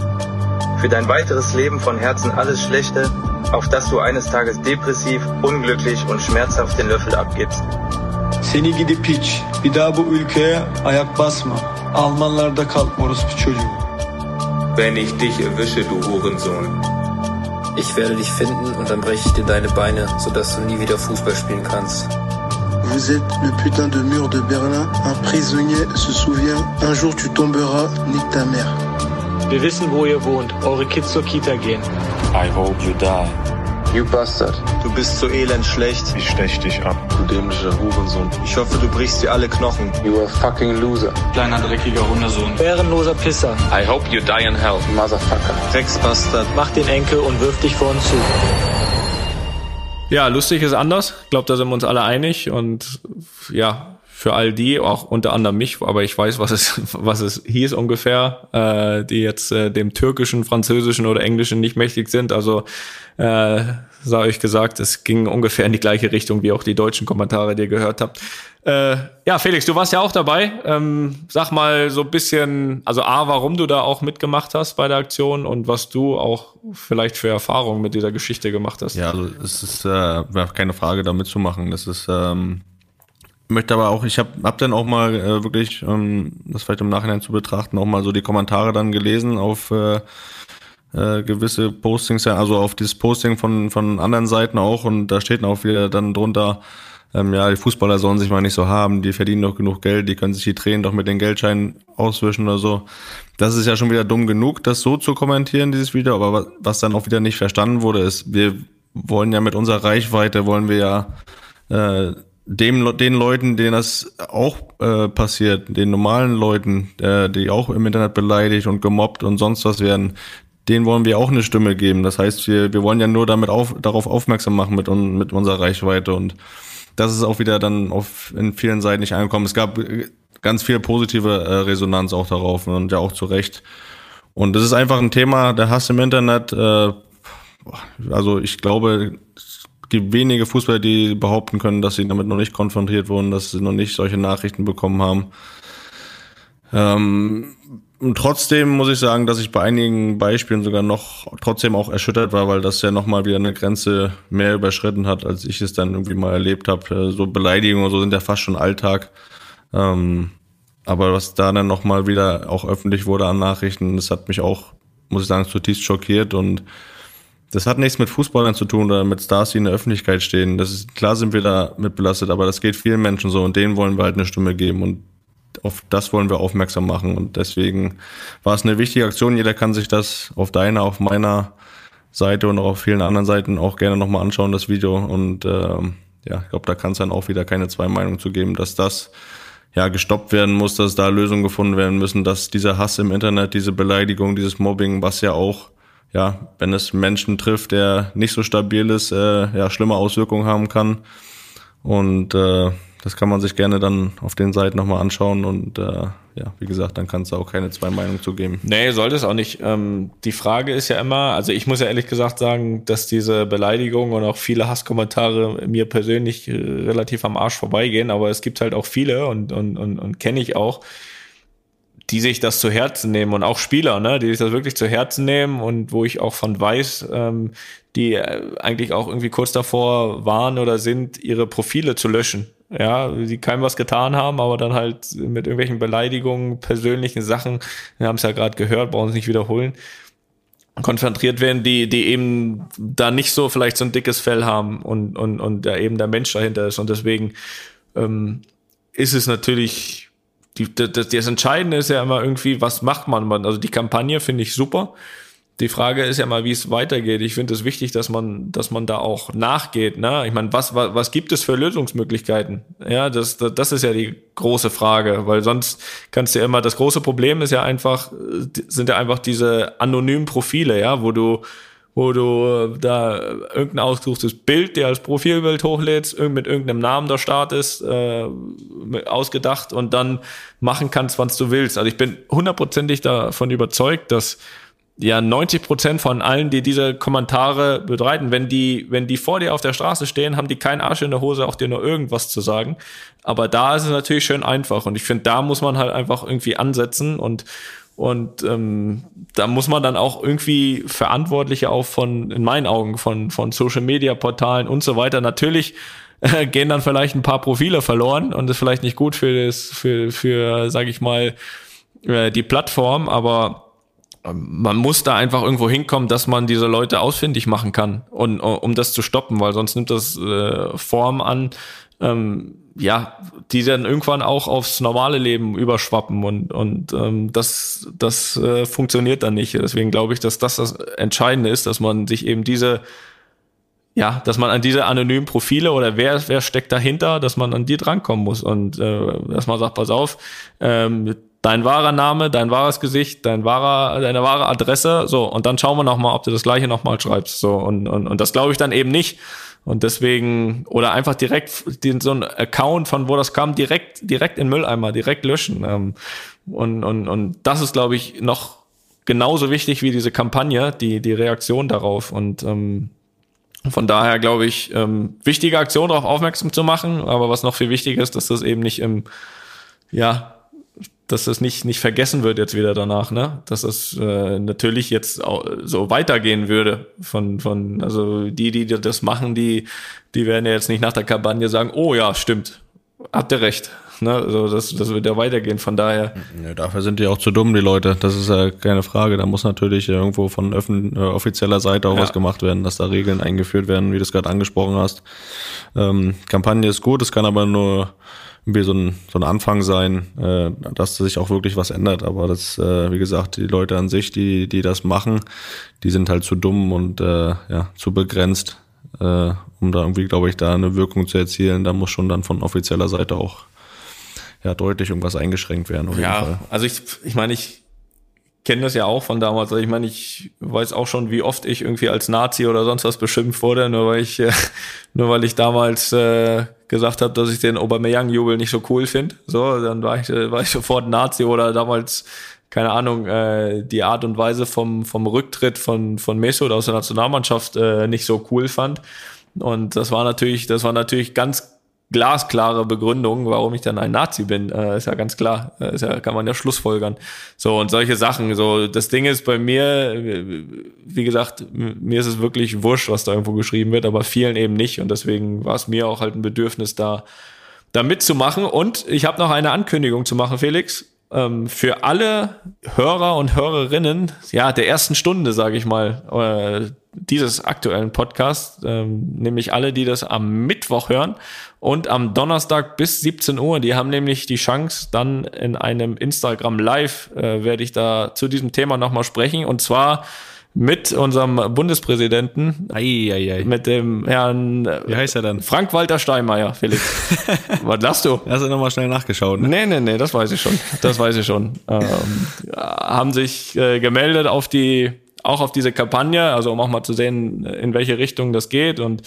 Für dein weiteres Leben von Herzen alles Schlechte, auf dass du eines Tages depressiv, unglücklich und schmerzhaft den Löffel abgibst.
Seni gidi piç, bir daha bu ülkeye ayak basma. Almanlarda kal orospu çocuğu.
Wenn ich dich erwische, du Hurensohn.
Ich werde dich finden und dann breche ich dir deine Beine, sodass du nie wieder Fußball spielen kannst.
Vous êtes le putain de mur de Berlin. Un prisonnier se souvient, un jour tu tomberas, nique ta mère.
Wir wissen, wo ihr wohnt. Eure Kids zur Kita gehen.
I hope you die.
You bastard.
Du bist so elend schlecht.
Ich stech dich ab, du dämlicher Hurensohn.
Ich hoffe, du brichst dir alle Knochen.
You a fucking loser.
Kleiner dreckiger Hundesohn.
Ehrenloser Pisser.
I hope you die in hell. Motherfucker.
Drecksbastard.
Mach den Enkel und wirf dich vor uns zu.
Ja, lustig ist anders. Ich glaube, da sind wir uns alle einig. Und ja, für all die, auch unter anderem mich, aber ich weiß, was es, was es hieß ungefähr, äh, die jetzt äh, dem Türkischen, Französischen oder Englischen nicht mächtig sind. Also äh, sei euch gesagt, es ging ungefähr in die gleiche Richtung wie auch die deutschen Kommentare, die ihr gehört habt. Äh, ja, Felix, du warst ja auch dabei. Ähm, sag mal so ein bisschen, also A, warum du da auch mitgemacht hast bei der Aktion und was du auch vielleicht für Erfahrungen mit dieser Geschichte gemacht hast.
Ja, also es ist äh, keine Frage, da mitzumachen. Das ist ähm, möchte aber auch, ich habe hab dann auch mal äh, wirklich, ähm, das vielleicht im Nachhinein zu betrachten, auch mal so die Kommentare dann gelesen auf äh, äh, gewisse Postings, also auf dieses Posting von, von anderen Seiten auch und da steht auch wieder dann drunter, ähm, ja, die Fußballer sollen sich mal nicht so haben, die verdienen doch genug Geld, die können sich die Tränen doch mit den Geldscheinen auswischen oder so. Das ist ja schon wieder dumm genug, das so zu kommentieren, dieses Video, aber was dann auch wieder nicht verstanden wurde, ist, wir wollen ja mit unserer Reichweite, wollen wir ja äh, dem, den Leuten, denen das auch äh, passiert, den normalen Leuten, äh, die auch im Internet beleidigt und gemobbt und sonst was werden, denen wollen wir auch eine Stimme geben. Das heißt, wir, wir wollen ja nur damit auf, darauf aufmerksam machen mit, mit unserer Reichweite und das ist auch wieder dann auf, in vielen Seiten nicht angekommen. Es gab ganz viel positive äh, Resonanz auch darauf und ja auch zu Recht. Und das ist einfach ein Thema, der Hass im Internet. Äh, also ich glaube, gibt wenige Fußballer, die behaupten können, dass sie damit noch nicht konfrontiert wurden, dass sie noch nicht solche Nachrichten bekommen haben. Ähm, und trotzdem muss ich sagen, dass ich bei einigen Beispielen sogar noch trotzdem auch erschüttert war, weil das ja nochmal wieder eine Grenze mehr überschritten hat, als ich es dann irgendwie mal erlebt habe. So Beleidigungen so sind ja fast schon Alltag. Ähm, aber was da dann nochmal wieder auch öffentlich wurde an Nachrichten, das hat mich auch, muss ich sagen, zutiefst schockiert und das hat nichts mit Fußballern zu tun oder mit Stars, die in der Öffentlichkeit stehen. Das ist, klar sind wir da mit belastet, aber das geht vielen Menschen so und denen wollen wir halt eine Stimme geben und auf das wollen wir aufmerksam machen und deswegen war es eine wichtige Aktion. Jeder kann sich das auf deiner, auf meiner Seite und auch auf vielen anderen Seiten auch gerne nochmal anschauen, das Video und ähm, ja, ich glaube, da kann es dann auch wieder keine zwei Meinungen zu geben, dass das ja gestoppt werden muss, dass da Lösungen gefunden werden müssen, dass dieser Hass im Internet, diese Beleidigung, dieses Mobbing, was ja auch ja, wenn es Menschen trifft, der nicht so stabil ist, äh, ja, schlimme Auswirkungen haben kann. Und äh, das kann man sich gerne dann auf den Seiten nochmal anschauen und äh, ja, wie gesagt, dann kann es auch keine zwei Meinungen zu geben.
Nee, sollte es auch nicht. Ähm, die Frage ist ja immer, also ich muss ja ehrlich gesagt sagen, dass diese Beleidigung und auch viele Hasskommentare mir persönlich äh, relativ am Arsch vorbeigehen, aber es gibt halt auch viele und, und, und, und kenne ich auch, die sich das zu Herzen nehmen und auch Spieler, ne, die sich das wirklich zu Herzen nehmen und wo ich auch von weiß, ähm, die äh, eigentlich auch irgendwie kurz davor waren oder sind, ihre Profile zu löschen. Ja, die keinem was getan haben, aber dann halt mit irgendwelchen Beleidigungen, persönlichen Sachen, wir haben es ja gerade gehört, brauchen es nicht wiederholen, konzentriert werden, die, die eben da nicht so vielleicht so ein dickes Fell haben und, und, und da eben der Mensch dahinter ist. Und deswegen ähm, ist es natürlich die, das, das Entscheidende ist ja immer irgendwie, was macht man? Also die Kampagne finde ich super. Die Frage ist ja mal, wie es weitergeht. Ich finde es wichtig, dass man, dass man da auch nachgeht. Ne? Ich meine, was, was, was gibt es für Lösungsmöglichkeiten? Ja, das, das, das ist ja die große Frage, weil sonst kannst du ja immer, das große Problem ist ja einfach, sind ja einfach diese anonymen Profile, ja, wo du wo du da irgendein ausgesuchtes Bild, der als Profilbild hochlädst, mit irgendeinem Namen da startest, äh, ausgedacht und dann machen kannst, was du willst. Also ich bin hundertprozentig davon überzeugt, dass ja 90 Prozent von allen, die diese Kommentare betreiten, wenn die, wenn die vor dir auf der Straße stehen, haben die keinen Arsch in der Hose, auch dir nur irgendwas zu sagen. Aber da ist es natürlich schön einfach und ich finde, da muss man halt einfach irgendwie ansetzen und und ähm, da muss man dann auch irgendwie Verantwortliche auch von, in meinen Augen, von, von Social Media Portalen und so weiter. Natürlich äh, gehen dann vielleicht ein paar Profile verloren und ist vielleicht nicht gut für das, für, für, sag ich mal, äh, die Plattform, aber ähm, man muss da einfach irgendwo hinkommen, dass man diese Leute ausfindig machen kann und um das zu stoppen, weil sonst nimmt das äh, Form an, ähm, ja, die dann irgendwann auch aufs normale Leben überschwappen und, und ähm, das, das äh, funktioniert dann nicht. Deswegen glaube ich, dass das das Entscheidende ist, dass man sich eben diese ja, dass man an diese anonymen Profile oder wer, wer steckt dahinter, dass man an die drankommen muss. Und äh, dass man sagt, pass auf, ähm, dein wahrer Name, dein wahres Gesicht, dein wahrer, deine wahre Adresse, so. Und dann schauen wir noch mal, ob du das gleiche noch mal schreibst, so. Und und, und das glaube ich dann eben nicht und deswegen oder einfach direkt den, so ein Account von wo das kam direkt direkt in Mülleimer direkt löschen ähm, und und und das ist glaube ich noch genauso wichtig wie diese Kampagne, die die Reaktion darauf. Und ähm, von daher glaube ich, ähm, wichtige Aktion darauf aufmerksam zu machen, aber was noch viel wichtiger ist, dass das eben nicht im, ja, dass das nicht, nicht vergessen wird jetzt wieder danach, ne? Dass das äh, natürlich jetzt auch so weitergehen würde von, von, also die, die das machen, die, die werden ja jetzt nicht nach der Kampagne sagen, oh ja, stimmt, habt ihr recht. Ne? Also das, das wird ja weitergehen. Von daher.
Ja, dafür sind die auch zu dumm, die Leute. Das ist ja keine Frage. Da muss natürlich irgendwo von öffn äh, offizieller Seite auch ja. was gemacht werden, dass da Regeln eingeführt werden, wie du es gerade angesprochen hast. Ähm, Kampagne ist gut, es kann aber nur irgendwie so ein, so ein Anfang sein, äh, dass sich auch wirklich was ändert. Aber das, äh, wie gesagt, die Leute an sich, die, die das machen, die sind halt zu dumm und äh, ja, zu begrenzt, äh, um da irgendwie, glaube ich, da eine Wirkung zu erzielen. Da muss schon dann von offizieller Seite auch ja deutlich irgendwas eingeschränkt werden.
ja, also ich, ich meine, ich kenne das ja auch von damals. Also ich meine, ich weiß auch schon, wie oft ich irgendwie als Nazi oder sonst was beschimpft wurde, nur weil ich, äh, nur weil ich damals äh, gesagt habe, dass ich den Aubameyang-Jubel nicht so cool finde. So, dann war ich, äh, war ich sofort Nazi oder damals keine Ahnung, äh, die Art und Weise vom, vom Rücktritt von, von Mesut aus der Nationalmannschaft äh, nicht so cool fand. Und das war natürlich, das war natürlich ganz glasklare Begründung, warum ich dann ein Nazi bin. Äh, ist ja ganz klar. Äh, ist ja, kann man ja schlussfolgern. So, und solche Sachen. So, das Ding ist bei mir, wie gesagt, mir ist es wirklich wurscht, was da irgendwo geschrieben wird, aber vielen eben nicht. Und deswegen war es mir auch halt ein Bedürfnis, da, da mitzumachen. Und ich habe noch eine Ankündigung zu machen, Felix. Ähm, für alle Hörer und Hörerinnen, ja, der ersten Stunde, sage ich mal, äh, dieses aktuellen Podcasts, ähm, nämlich alle, die das am Mittwoch hören und am Donnerstag bis 17 Uhr. Die haben nämlich die Chance, dann in einem Instagram Live äh, werde ich da zu diesem Thema nochmal sprechen und zwar mit unserem Bundespräsidenten,
ei, ei, ei.
mit dem Herrn
Wie heißt er denn?
Frank-Walter Steinmeier, Felix. Was lachst du?
Hast du nochmal schnell nachgeschaut?
Ne? Nee, nee, nee, das weiß ich schon. Das weiß ich schon. Ähm, haben sich äh, gemeldet auf die auch auf diese Kampagne, also um auch mal zu sehen, in welche Richtung das geht und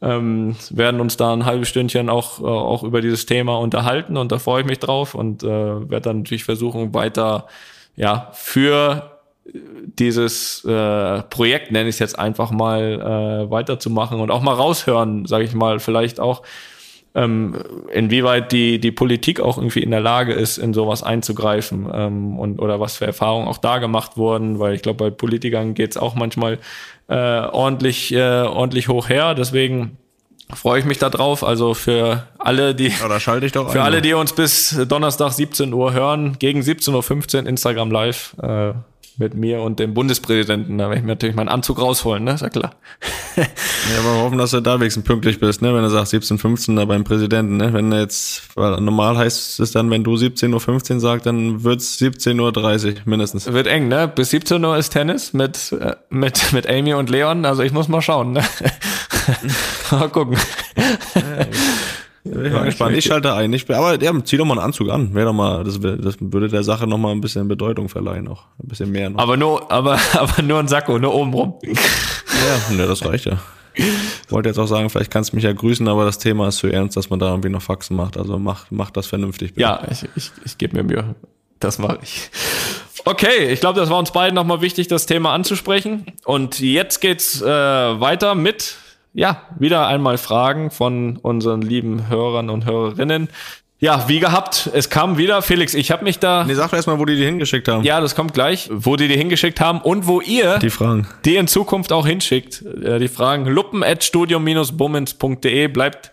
ähm, werden uns da ein halbes Stündchen auch, äh, auch über dieses Thema unterhalten und da freue ich mich drauf und äh, werde dann natürlich versuchen, weiter ja für dieses äh, Projekt, nenne ich es jetzt einfach mal, äh, weiterzumachen und auch mal raushören, sage ich mal, vielleicht auch ähm, inwieweit die, die Politik auch irgendwie in der Lage ist, in sowas einzugreifen ähm, und oder was für Erfahrungen auch da gemacht wurden, weil ich glaube, bei Politikern geht es auch manchmal äh, ordentlich, äh, ordentlich hoch her. Deswegen freue ich mich da drauf. Also für alle, die
ja, schalte ich doch
für alle, die uns bis Donnerstag 17 Uhr hören, gegen 17.15 Uhr Instagram Live. Äh, mit mir und dem Bundespräsidenten. Da werde ich mir natürlich meinen Anzug rausholen, ne? Ist ja klar.
ja, aber wir hoffen, dass du da wenigstens pünktlich bist, ne? Wenn du sagst 17, 15 da beim Präsidenten, ne? Wenn jetzt, weil normal heißt es dann, wenn du 17.15 Uhr sagst, dann wird's 17.30 Uhr mindestens.
Wird eng, ne? Bis 17 Uhr ist Tennis mit, äh, mit, mit Amy und Leon. Also ich muss mal schauen, ne? mal gucken.
Ich bin gespannt. Ich schalte ein. Ich, aber ja, zieh doch mal einen Anzug an. Wäre doch mal, das, das würde der Sache noch mal ein bisschen Bedeutung verleihen, auch ein bisschen mehr. Noch.
Aber nur, aber, aber nur ein Sakko, nur oben rum.
Ja, ne, das reicht ja. Ich wollte jetzt auch sagen, vielleicht kannst du mich ja grüßen, aber das Thema ist so ernst, dass man da irgendwie noch Faxen macht. Also mach, mach das vernünftig.
Bitte. Ja, ich, ich, ich gebe mir Mühe. Das mache ich. Okay, ich glaube, das war uns beiden nochmal wichtig, das Thema anzusprechen. Und jetzt geht's äh, weiter mit ja, wieder einmal Fragen von unseren lieben Hörern und Hörerinnen. Ja, wie gehabt, es kam wieder, Felix, ich habe mich da...
Nee, sag erst mal, wo die die hingeschickt haben.
Ja, das kommt gleich, wo die die hingeschickt haben und wo ihr
die Fragen,
die in Zukunft auch hinschickt. Äh, die Fragen luppen.studium-bummens.de bleibt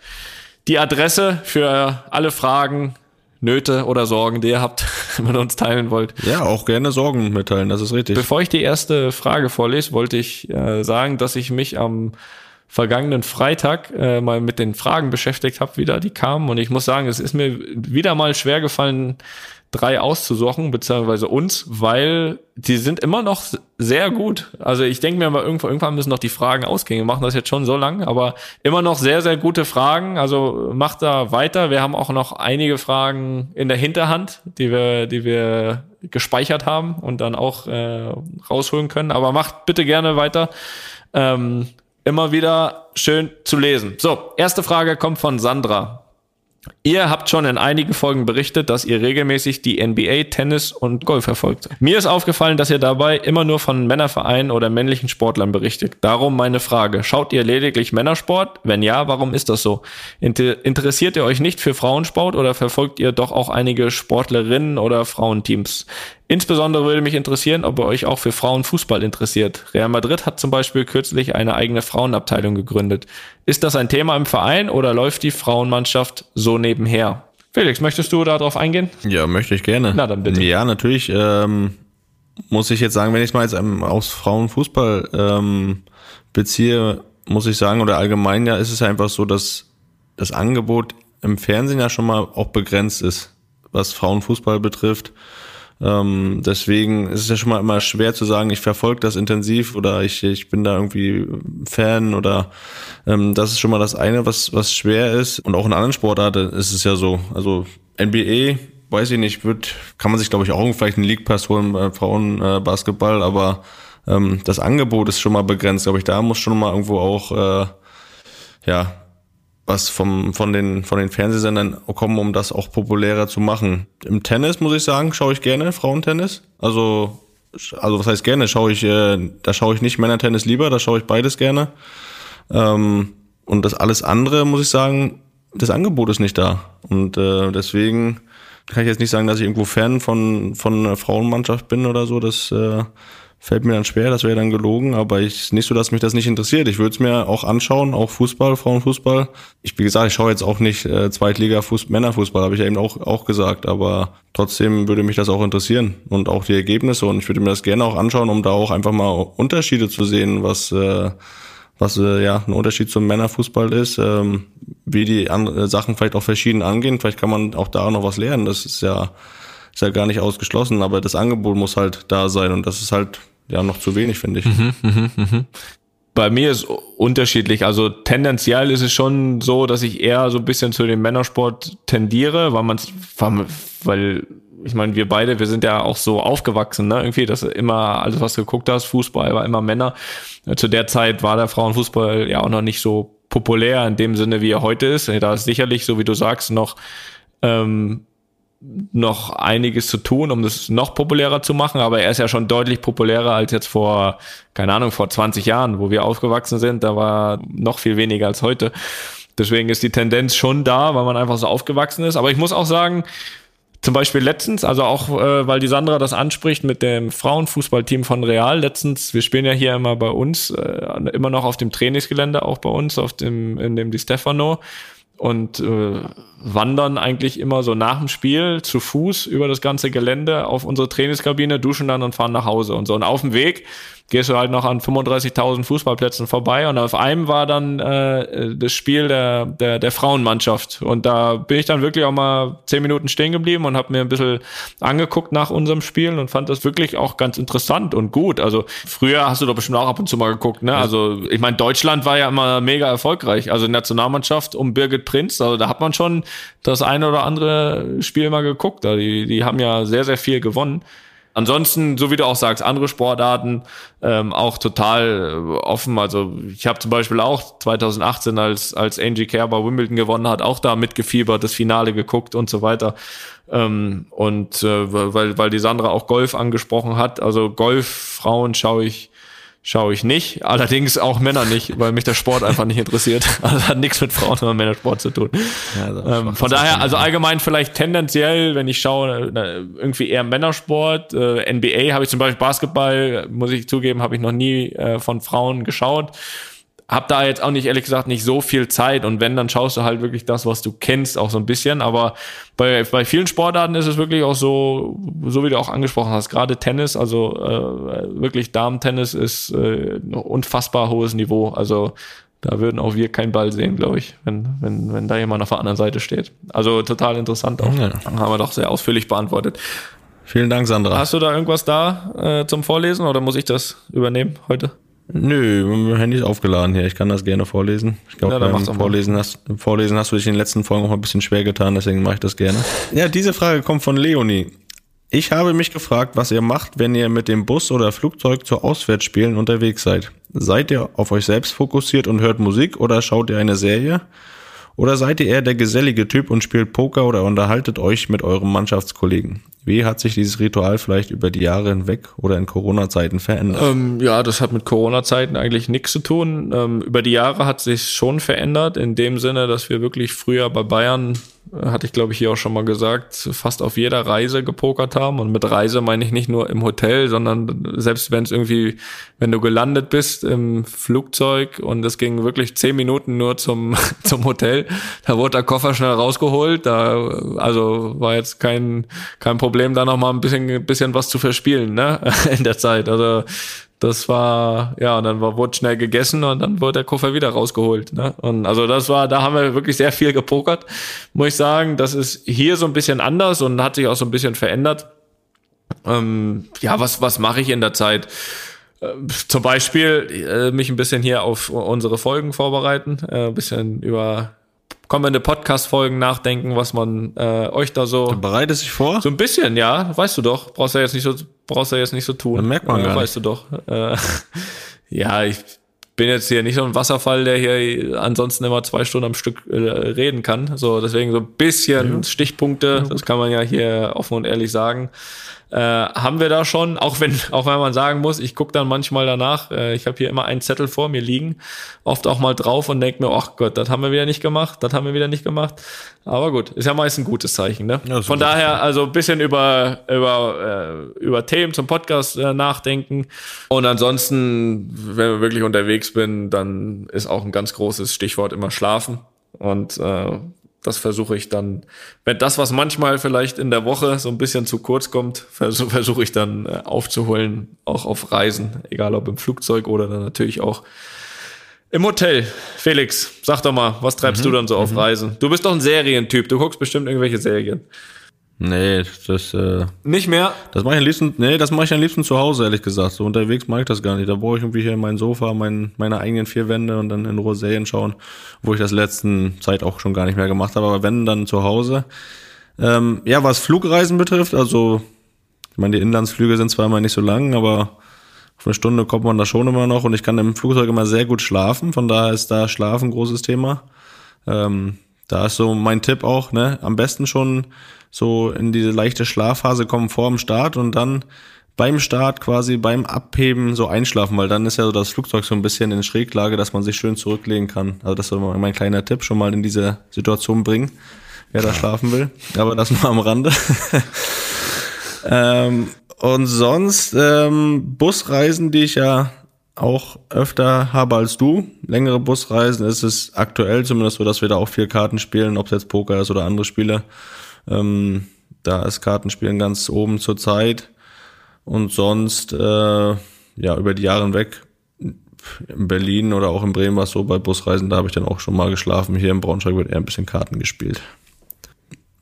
die Adresse für alle Fragen, Nöte oder Sorgen, die ihr habt, mit uns teilen wollt.
Ja, auch gerne Sorgen mitteilen, das ist richtig.
Bevor ich die erste Frage vorlese, wollte ich äh, sagen, dass ich mich am vergangenen Freitag äh, mal mit den Fragen beschäftigt habe, wieder die kamen. Und ich muss sagen, es ist mir wieder mal schwer gefallen, drei auszusuchen, beziehungsweise uns, weil die sind immer noch sehr gut. Also ich denke mir mal, irgendwann, irgendwann müssen noch die Fragen ausgehen. Wir machen das jetzt schon so lange, aber immer noch sehr, sehr gute Fragen. Also macht da weiter. Wir haben auch noch einige Fragen in der Hinterhand, die wir, die wir gespeichert haben und dann auch äh, rausholen können. Aber macht bitte gerne weiter. Ähm, immer wieder schön zu lesen. So, erste Frage kommt von Sandra. Ihr habt schon in einigen Folgen berichtet, dass ihr regelmäßig die NBA, Tennis und Golf verfolgt. Mir ist aufgefallen, dass ihr dabei immer nur von Männervereinen oder männlichen Sportlern berichtet. Darum meine Frage. Schaut ihr lediglich Männersport? Wenn ja, warum ist das so? Inter interessiert ihr euch nicht für Frauensport oder verfolgt ihr doch auch einige Sportlerinnen oder Frauenteams? Insbesondere würde mich interessieren, ob ihr euch auch für Frauenfußball interessiert. Real Madrid hat zum Beispiel kürzlich eine eigene Frauenabteilung gegründet. Ist das ein Thema im Verein oder läuft die Frauenmannschaft so nebenher? Felix, möchtest du darauf eingehen?
Ja, möchte ich gerne.
Na dann bitte.
Ja, natürlich ähm, muss ich jetzt sagen, wenn ich mal jetzt ähm, aus Frauenfußball ähm, beziehe, muss ich sagen, oder allgemein ja, ist es einfach so, dass das Angebot im Fernsehen ja schon mal auch begrenzt ist, was Frauenfußball betrifft. Ähm, deswegen ist es ja schon mal immer schwer zu sagen, ich verfolge das intensiv oder ich, ich bin da irgendwie Fan oder ähm, das ist schon mal das eine, was, was schwer ist. Und auch in anderen Sportarten ist es ja so. Also NBA, weiß ich nicht, wird, kann man sich, glaube ich, auch vielleicht einen League Pass holen bei Frauenbasketball, äh, aber ähm, das Angebot ist schon mal begrenzt, glaube ich. Da muss schon mal irgendwo auch äh, ja was vom, von, den, von den Fernsehsendern kommen, um das auch populärer zu machen. Im Tennis, muss ich sagen, schaue ich gerne Frauentennis. Also, also was heißt gerne? Schaue ich, äh, da schaue ich nicht Männertennis lieber, da schaue ich beides gerne. Ähm, und das alles andere, muss ich sagen, das Angebot ist nicht da. Und äh, deswegen kann ich jetzt nicht sagen, dass ich irgendwo Fan von, von einer Frauenmannschaft bin oder so. Das äh, fällt mir dann schwer, das wäre dann gelogen, aber ich nicht so, dass mich das nicht interessiert. Ich würde es mir auch anschauen, auch Fußball, Frauenfußball. Ich, wie gesagt, ich schaue jetzt auch nicht äh, Zweitliga Fuß Männerfußball, habe ich ja eben auch, auch gesagt, aber trotzdem würde mich das auch interessieren und auch die Ergebnisse und ich würde mir das gerne auch anschauen, um da auch einfach mal Unterschiede zu sehen, was äh, was äh, ja ein Unterschied zum Männerfußball ist, ähm, wie die Sachen vielleicht auch verschieden angehen. Vielleicht kann man auch da noch was lernen. Das ist ja ist ja gar nicht ausgeschlossen, aber das Angebot muss halt da sein und das ist halt ja noch zu wenig, finde ich. Mhm, mh,
mh. Bei mir ist unterschiedlich. Also tendenziell ist es schon so, dass ich eher so ein bisschen zu dem Männersport tendiere, weil man weil ich meine, wir beide, wir sind ja auch so aufgewachsen, ne? Irgendwie, dass immer alles, was du geguckt hast, Fußball war immer Männer. Zu der Zeit war der Frauenfußball ja auch noch nicht so populär in dem Sinne, wie er heute ist. Da ist sicherlich, so wie du sagst, noch ähm, noch einiges zu tun, um das noch populärer zu machen, aber er ist ja schon deutlich populärer als jetzt vor, keine Ahnung, vor 20 Jahren, wo wir aufgewachsen sind, da war noch viel weniger als heute. Deswegen ist die Tendenz schon da, weil man einfach so aufgewachsen ist. Aber ich muss auch sagen, zum Beispiel letztens, also auch äh, weil die Sandra das anspricht mit dem Frauenfußballteam von Real, letztens, wir spielen ja hier immer bei uns, äh, immer noch auf dem Trainingsgelände, auch bei uns, auf dem, in dem Di Stefano und äh, wandern eigentlich immer so nach dem Spiel zu Fuß über das ganze Gelände auf unsere Trainingskabine, duschen dann und fahren nach Hause und so. Und auf dem Weg gehst du halt noch an 35.000 Fußballplätzen vorbei und auf einem war dann äh, das Spiel der, der, der Frauenmannschaft und da bin ich dann wirklich auch mal zehn Minuten stehen geblieben und habe mir ein bisschen angeguckt nach unserem Spiel und fand das wirklich auch ganz interessant und gut. Also früher hast du doch bestimmt auch ab und zu mal geguckt, ne? Also ich meine, Deutschland war ja immer mega erfolgreich, also Nationalmannschaft um Birgit Prinz, also da hat man schon das eine oder andere Spiel mal geguckt. Also die, die haben ja sehr, sehr viel gewonnen. Ansonsten, so wie du auch sagst, andere Sportarten ähm, auch total äh, offen. Also ich habe zum Beispiel auch 2018, als, als Angie Kerber Wimbledon gewonnen hat, auch da mitgefiebert, das Finale geguckt und so weiter. Ähm, und äh, weil, weil die Sandra auch Golf angesprochen hat, also Golf, Frauen schaue ich schaue ich nicht. Allerdings auch Männer nicht, weil mich der Sport einfach nicht interessiert. Also hat nichts mit Frauen oder Männersport zu tun. Ja, ähm, von daher, also allgemein vielleicht tendenziell, wenn ich schaue, irgendwie eher Männersport. Äh, NBA habe ich zum Beispiel Basketball, muss ich zugeben, habe ich noch nie äh, von Frauen geschaut hab da jetzt auch nicht, ehrlich gesagt, nicht so viel Zeit. Und wenn, dann schaust du halt wirklich das, was du kennst, auch so ein bisschen. Aber bei, bei vielen Sportarten ist es wirklich auch so, so wie du auch angesprochen hast, gerade Tennis, also äh, wirklich Damen-Tennis ist äh, ein unfassbar hohes Niveau. Also Da würden auch wir keinen Ball sehen, glaube ich, wenn, wenn, wenn da jemand auf der anderen Seite steht. Also total interessant auch.
Ja.
Haben wir doch sehr ausführlich beantwortet.
Vielen Dank, Sandra.
Hast du da irgendwas da äh, zum Vorlesen oder muss ich das übernehmen heute?
Nö, mein Handy ist aufgeladen hier. Ich kann das gerne vorlesen. Ich glaube,
Ja,
beim
mal.
Vorlesen hast, Vorlesen hast du dich in den letzten Folgen auch ein bisschen schwer getan, deswegen mache ich das gerne. Ja, diese Frage kommt von Leonie. Ich habe mich gefragt, was ihr macht, wenn ihr mit dem Bus oder Flugzeug zu Auswärtsspielen unterwegs seid. Seid ihr auf euch selbst fokussiert und hört Musik oder schaut ihr eine Serie? Oder seid ihr eher der gesellige Typ und spielt Poker oder unterhaltet euch mit eurem Mannschaftskollegen? Wie hat sich dieses Ritual vielleicht über die Jahre hinweg oder in Corona-Zeiten verändert?
Ähm, ja, das hat mit Corona-Zeiten eigentlich nichts zu tun. Ähm, über die Jahre hat sich schon verändert, in dem Sinne, dass wir wirklich früher bei Bayern, hatte ich glaube ich hier auch schon mal gesagt, fast auf jeder Reise gepokert haben. Und mit Reise meine ich nicht nur im Hotel, sondern selbst wenn es irgendwie, wenn du gelandet bist im Flugzeug und es ging wirklich zehn Minuten nur zum, zum Hotel, da wurde der Koffer schnell rausgeholt. Da, also war jetzt kein, kein Problem, da noch mal ein bisschen, bisschen was zu verspielen, ne, in der Zeit. Also, das war, ja, und dann war, wurde schnell gegessen und dann wurde der Koffer wieder rausgeholt. Ne? Und also das war, da haben wir wirklich sehr viel gepokert, muss ich sagen. Das ist hier so ein bisschen anders und hat sich auch so ein bisschen verändert. Ähm, ja, was, was mache ich in der Zeit? Äh, Zum Beispiel äh, mich ein bisschen hier auf unsere Folgen vorbereiten, äh, ein bisschen über kommende Podcast-Folgen nachdenken, was man äh, euch da so.
Bereitet sich vor?
So ein bisschen, ja, weißt du doch. Brauchst du jetzt nicht so, brauchst du jetzt nicht so tun.
Das merkt man
äh,
gar
Weißt du doch. Äh, ja, ich bin jetzt hier nicht so ein Wasserfall, der hier ansonsten immer zwei Stunden am Stück äh, reden kann. So, deswegen so ein bisschen Stichpunkte, das kann man ja hier offen und ehrlich sagen. Äh, haben wir da schon, auch wenn, auch wenn man sagen muss, ich gucke dann manchmal danach, äh, ich habe hier immer einen Zettel vor mir liegen, oft auch mal drauf und denke mir, ach Gott, das haben wir wieder nicht gemacht, das haben wir wieder nicht gemacht. Aber gut, ist ja meist ein gutes Zeichen. Ne?
Ja,
Von daher also ein bisschen über, über, äh, über Themen zum Podcast äh, nachdenken. Und ansonsten, wenn ich wirklich unterwegs bin, dann ist auch ein ganz großes Stichwort immer Schlafen. Und äh, das versuche ich dann, wenn das, was manchmal vielleicht in der Woche so ein bisschen zu kurz kommt, versuche versuche ich dann äh, aufzuholen, auch auf Reisen, egal ob im Flugzeug oder dann natürlich auch im Hotel. Felix, sag doch mal, was treibst du dann so auf Reisen? Du bist doch ein Serientyp, du guckst bestimmt irgendwelche Serien.
Nee, das, äh,
Nicht mehr?
das mache ich am liebsten, nee, das mache ich am liebsten zu Hause, ehrlich gesagt. So unterwegs mache ich das gar nicht. Da brauche ich irgendwie hier mein Sofa, mein, meine eigenen vier Wände und dann in Ruhe Serien schauen, wo ich das letzten Zeit auch schon gar nicht mehr gemacht habe. Aber wenn, dann zu Hause. Ähm, ja, was Flugreisen betrifft, also, ich meine, die Inlandsflüge sind zwar immer nicht so lang, aber auf eine Stunde kommt man da schon immer noch und ich kann im Flugzeug immer sehr gut schlafen. Von daher ist da Schlafen ein großes Thema. Ähm, da ist so mein Tipp auch, ne, am besten schon so in diese leichte Schlafphase kommen vor dem Start und dann beim Start quasi beim Abheben so einschlafen, weil dann ist ja so das Flugzeug so ein bisschen in Schräglage, dass man sich schön zurücklegen kann. Also das ist so mein kleiner Tipp, schon mal in diese Situation bringen, wer da schlafen will. Aber das nur am Rande. ähm, und sonst ähm, Busreisen, die ich ja auch öfter habe als du. Längere Busreisen ist es aktuell zumindest so, dass wir da auch viel Karten spielen, ob es jetzt Poker ist oder andere Spiele. Ähm, da ist Kartenspielen ganz oben zur Zeit. Und sonst, äh, ja, über die Jahre hinweg, in Berlin oder auch in Bremen war es so, bei Busreisen, da habe ich dann auch schon mal geschlafen. Hier in Braunschweig wird eher ein bisschen Karten gespielt.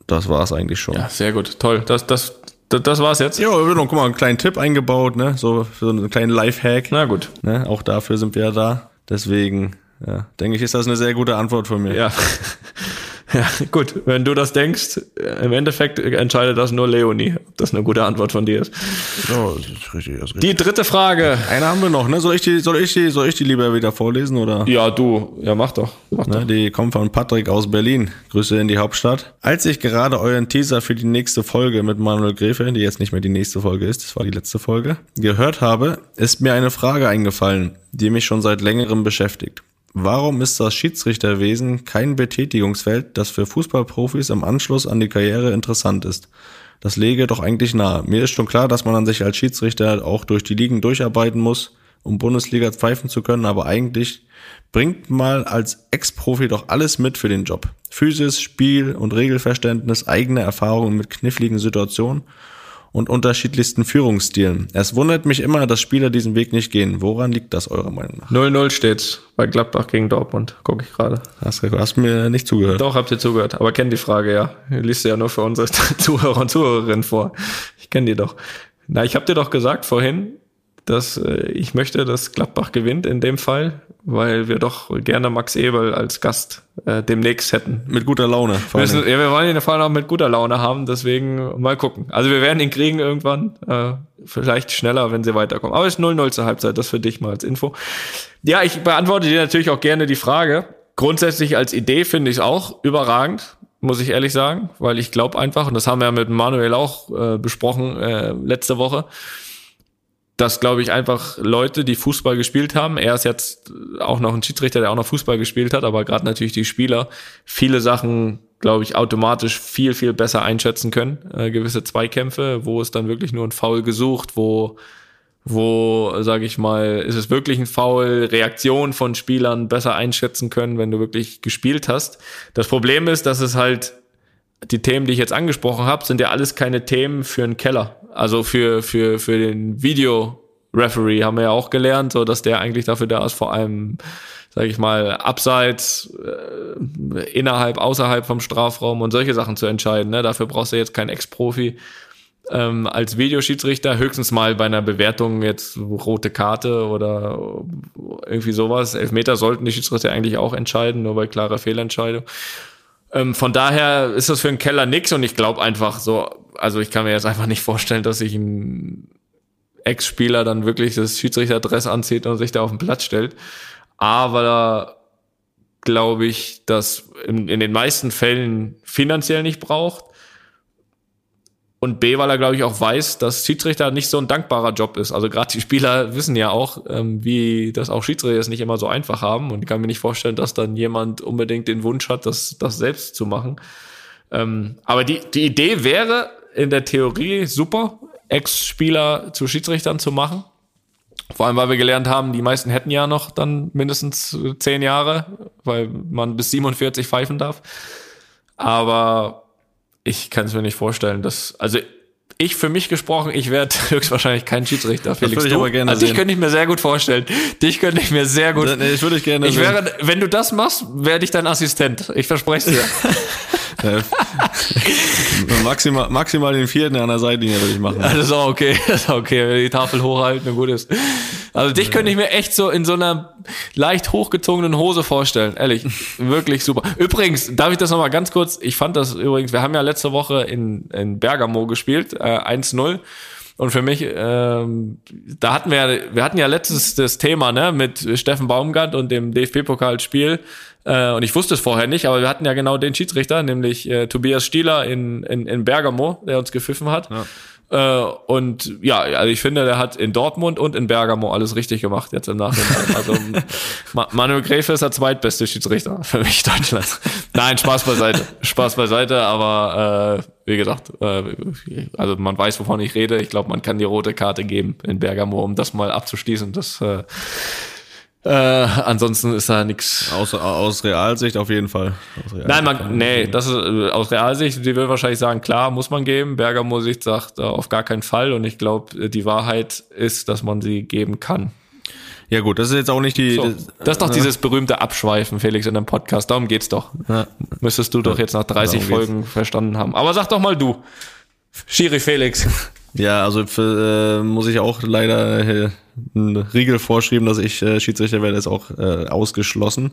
Das war es eigentlich schon.
Ja, sehr gut, toll. Das, das, das, das war's jetzt.
Ja, wir noch, guck mal, einen kleinen Tipp eingebaut, ne? So für so einen kleinen Lifehack.
Na gut.
Ne? Auch dafür sind wir ja da. Deswegen, ja, denke ich, ist das eine sehr gute Antwort von mir.
Ja. Ja, gut, wenn du das denkst, im Endeffekt entscheidet das nur Leonie, ob das eine gute Antwort von dir ist.
Ja, das ist richtig, das ist richtig.
Die dritte Frage.
Eine haben wir noch, ne? Soll ich die, soll ich die, soll ich die lieber wieder vorlesen oder?
Ja, du, ja, mach doch. Mach doch.
Ne, die kommt von Patrick aus Berlin. Grüße in die Hauptstadt. Als ich gerade euren Teaser für die nächste Folge mit Manuel Gräfe, die jetzt nicht mehr die nächste Folge ist, das war die letzte Folge, gehört habe, ist mir eine Frage eingefallen, die mich schon seit längerem beschäftigt. Warum ist das Schiedsrichterwesen kein Betätigungsfeld, das für Fußballprofis im Anschluss an die Karriere interessant ist? Das lege doch eigentlich nahe. Mir ist schon klar, dass man an sich als Schiedsrichter auch durch die Ligen durcharbeiten muss, um Bundesliga pfeifen zu können, aber eigentlich bringt mal als Ex-Profi doch alles mit für den Job. Physis, Spiel und Regelverständnis, eigene Erfahrungen mit kniffligen Situationen und unterschiedlichsten Führungsstilen. Es wundert mich immer, dass Spieler diesen Weg nicht gehen. Woran liegt das eurer Meinung nach?
0-0 steht's bei Gladbach gegen Dortmund, gucke ich gerade.
Hast, hast mir nicht zugehört.
Doch, habt ihr zugehört, aber kennt die Frage ja. Ihr liest sie ja nur für unsere Zuhörer und Zuhörerinnen vor. Ich kenne die doch. Na, ich habe dir doch gesagt vorhin, dass äh, ich möchte, dass Gladbach gewinnt in dem Fall, weil wir doch gerne Max Ebel als Gast äh, demnächst hätten.
Mit guter Laune.
Wir, müssen, ja, wir wollen ihn vor allem auch mit guter Laune haben, deswegen mal gucken. Also wir werden ihn kriegen irgendwann, äh, vielleicht schneller, wenn sie weiterkommen. Aber es ist 0-0 zur Halbzeit, das für dich mal als Info. Ja, ich beantworte dir natürlich auch gerne die Frage. Grundsätzlich als Idee finde ich es auch überragend, muss ich ehrlich sagen, weil ich glaube einfach, und das haben wir ja mit Manuel auch äh, besprochen äh, letzte Woche, dass, glaube ich, einfach Leute, die Fußball gespielt haben, er ist jetzt auch noch ein Schiedsrichter, der auch noch Fußball gespielt hat, aber gerade natürlich die Spieler, viele Sachen, glaube ich, automatisch viel, viel besser einschätzen können. Äh, gewisse Zweikämpfe, wo es dann wirklich nur ein Foul gesucht, wo, wo, sage ich mal, ist es wirklich ein Foul, Reaktion von Spielern besser einschätzen können, wenn du wirklich gespielt hast. Das Problem ist, dass es halt die Themen, die ich jetzt angesprochen habe, sind ja alles keine Themen für einen Keller. Also für, für, für den Video-Referee haben wir ja auch gelernt, so dass der eigentlich dafür da ist, vor allem, sage ich mal, abseits, äh, innerhalb, außerhalb vom Strafraum und solche Sachen zu entscheiden. Ne? Dafür brauchst du jetzt keinen Ex-Profi ähm, als Videoschiedsrichter, höchstens mal bei einer Bewertung jetzt rote Karte oder irgendwie sowas. Elfmeter sollten die Schiedsrichter eigentlich auch entscheiden, nur bei klarer Fehlentscheidung. Ähm, von daher ist das für einen Keller nix und ich glaube einfach so, also ich kann mir jetzt einfach nicht vorstellen, dass sich ein Ex-Spieler dann wirklich das Schiedsrichterdress anzieht und sich da auf den Platz stellt. Aber glaube ich, dass in, in den meisten Fällen finanziell nicht braucht und B, weil er, glaube ich, auch weiß, dass Schiedsrichter nicht so ein dankbarer Job ist. Also gerade die Spieler wissen ja auch, ähm, wie das auch Schiedsrichter es nicht immer so einfach haben. Und ich kann mir nicht vorstellen, dass dann jemand unbedingt den Wunsch hat, das, das selbst zu machen. Ähm, aber die, die Idee wäre in der Theorie super, Ex-Spieler zu Schiedsrichtern zu machen. Vor allem, weil wir gelernt haben, die meisten hätten ja noch dann mindestens zehn Jahre, weil man bis 47 pfeifen darf. Aber ich kann es mir nicht vorstellen, dass, also ich für mich gesprochen, ich werde höchstwahrscheinlich kein Schiedsrichter, Felix.
Das ich aber gerne
also dich könnte ich mir sehr gut vorstellen. Dich könnte ich mir sehr gut.
Nee, ich würde ich gerne.
Ich wäre, wenn du das machst, werde ich dein Assistent. Ich verspreche dir.
maximal, maximal den vierten an der Seitlinie würde ich machen.
Ja, das ist auch okay. Das ist auch okay, wenn die Tafel hochhalten und gut ist. Also dich könnte ich mir echt so in so einer leicht hochgezogenen Hose vorstellen. Ehrlich. Wirklich super. Übrigens, darf ich das nochmal ganz kurz? Ich fand das übrigens, wir haben ja letzte Woche in, in Bergamo gespielt, äh, 1-0. Und für mich, ähm, da hatten wir, wir hatten ja letztes das Thema ne, mit Steffen Baumgart und dem DFB-Pokalspiel. Äh, und ich wusste es vorher nicht, aber wir hatten ja genau den Schiedsrichter, nämlich äh, Tobias Stieler in, in, in Bergamo, der uns gepfiffen hat. Ja. Äh, und ja, also ich finde, der hat in Dortmund und in Bergamo alles richtig gemacht jetzt im Nachhinein. Also Manuel Gräfe ist der zweitbeste Schiedsrichter für mich Deutschlands. Nein, Spaß beiseite. Spaß beiseite, aber äh, wie gesagt, äh, also man weiß, wovon ich rede. Ich glaube, man kann die rote Karte geben in Bergamo, um das mal abzuschließen. Das äh, äh, ansonsten ist da nichts.
Aus, aus Realsicht auf jeden Fall.
Realsicht Nein, man, nee, das ist äh, aus Realsicht, die will wahrscheinlich sagen, klar, muss man geben. Bergamo Sicht sagt äh, auf gar keinen Fall. Und ich glaube, äh, die Wahrheit ist, dass man sie geben kann.
Ja gut, das ist jetzt auch nicht die.
So, das ist doch dieses berühmte Abschweifen, Felix, in dem Podcast. Darum geht's doch. Ja. Müsstest du doch jetzt nach 30 Folgen geht's. verstanden haben. Aber sag doch mal du. Schiri Felix.
Ja, also für, äh, muss ich auch leider äh, einen Riegel vorschreiben, dass ich äh, Schiedsrichter werde, ist auch äh, ausgeschlossen.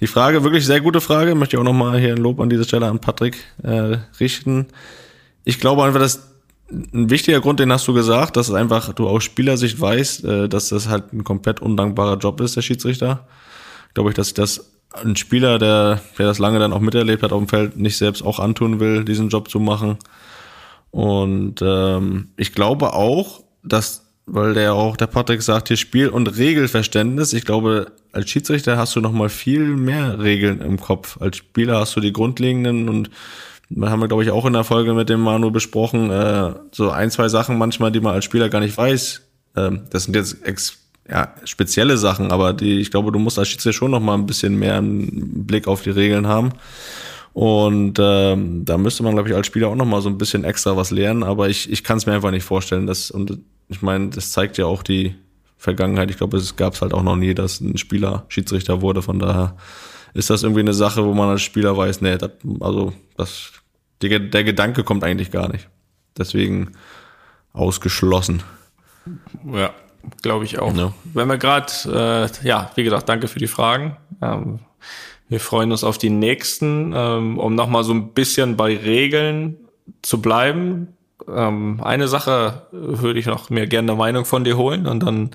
Die Frage, wirklich sehr gute Frage, möchte ich auch nochmal hier ein Lob an dieser Stelle an Patrick äh, richten. Ich glaube einfach, dass ein wichtiger Grund, den hast du gesagt, dass es einfach du aus Spielersicht weißt, äh, dass das halt ein komplett undankbarer Job ist, der Schiedsrichter. Glaube ich, dass das ein Spieler, der, der das lange dann auch miterlebt hat auf dem Feld, nicht selbst auch antun will, diesen Job zu machen. Und ähm, ich glaube auch, dass, weil der auch der Patrick sagt, hier Spiel- und Regelverständnis, ich glaube, als Schiedsrichter hast du noch mal viel mehr Regeln im Kopf. Als Spieler hast du die grundlegenden und wir haben wir, glaube ich, auch in der Folge mit dem Manu besprochen, äh, so ein, zwei Sachen manchmal, die man als Spieler gar nicht weiß. Ähm, das sind jetzt ex ja, spezielle Sachen, aber die, ich glaube, du musst als Schiedsrichter schon noch mal ein bisschen mehr einen Blick auf die Regeln haben. Und ähm, da müsste man, glaube ich, als Spieler auch nochmal so ein bisschen extra was lernen, aber ich, ich kann es mir einfach nicht vorstellen. Dass, und ich meine, das zeigt ja auch die Vergangenheit. Ich glaube, es gab es halt auch noch nie, dass ein Spieler Schiedsrichter wurde. Von daher ist das irgendwie eine Sache, wo man als Spieler weiß, nee, das, also das, der, der Gedanke kommt eigentlich gar nicht. Deswegen ausgeschlossen.
Ja, glaube ich auch. Ja. Wenn wir gerade, äh, ja, wie gesagt, danke für die Fragen. Ähm, wir freuen uns auf die nächsten, ähm, um nochmal so ein bisschen bei Regeln zu bleiben. Ähm, eine Sache würde ich noch mir gerne eine Meinung von dir holen und dann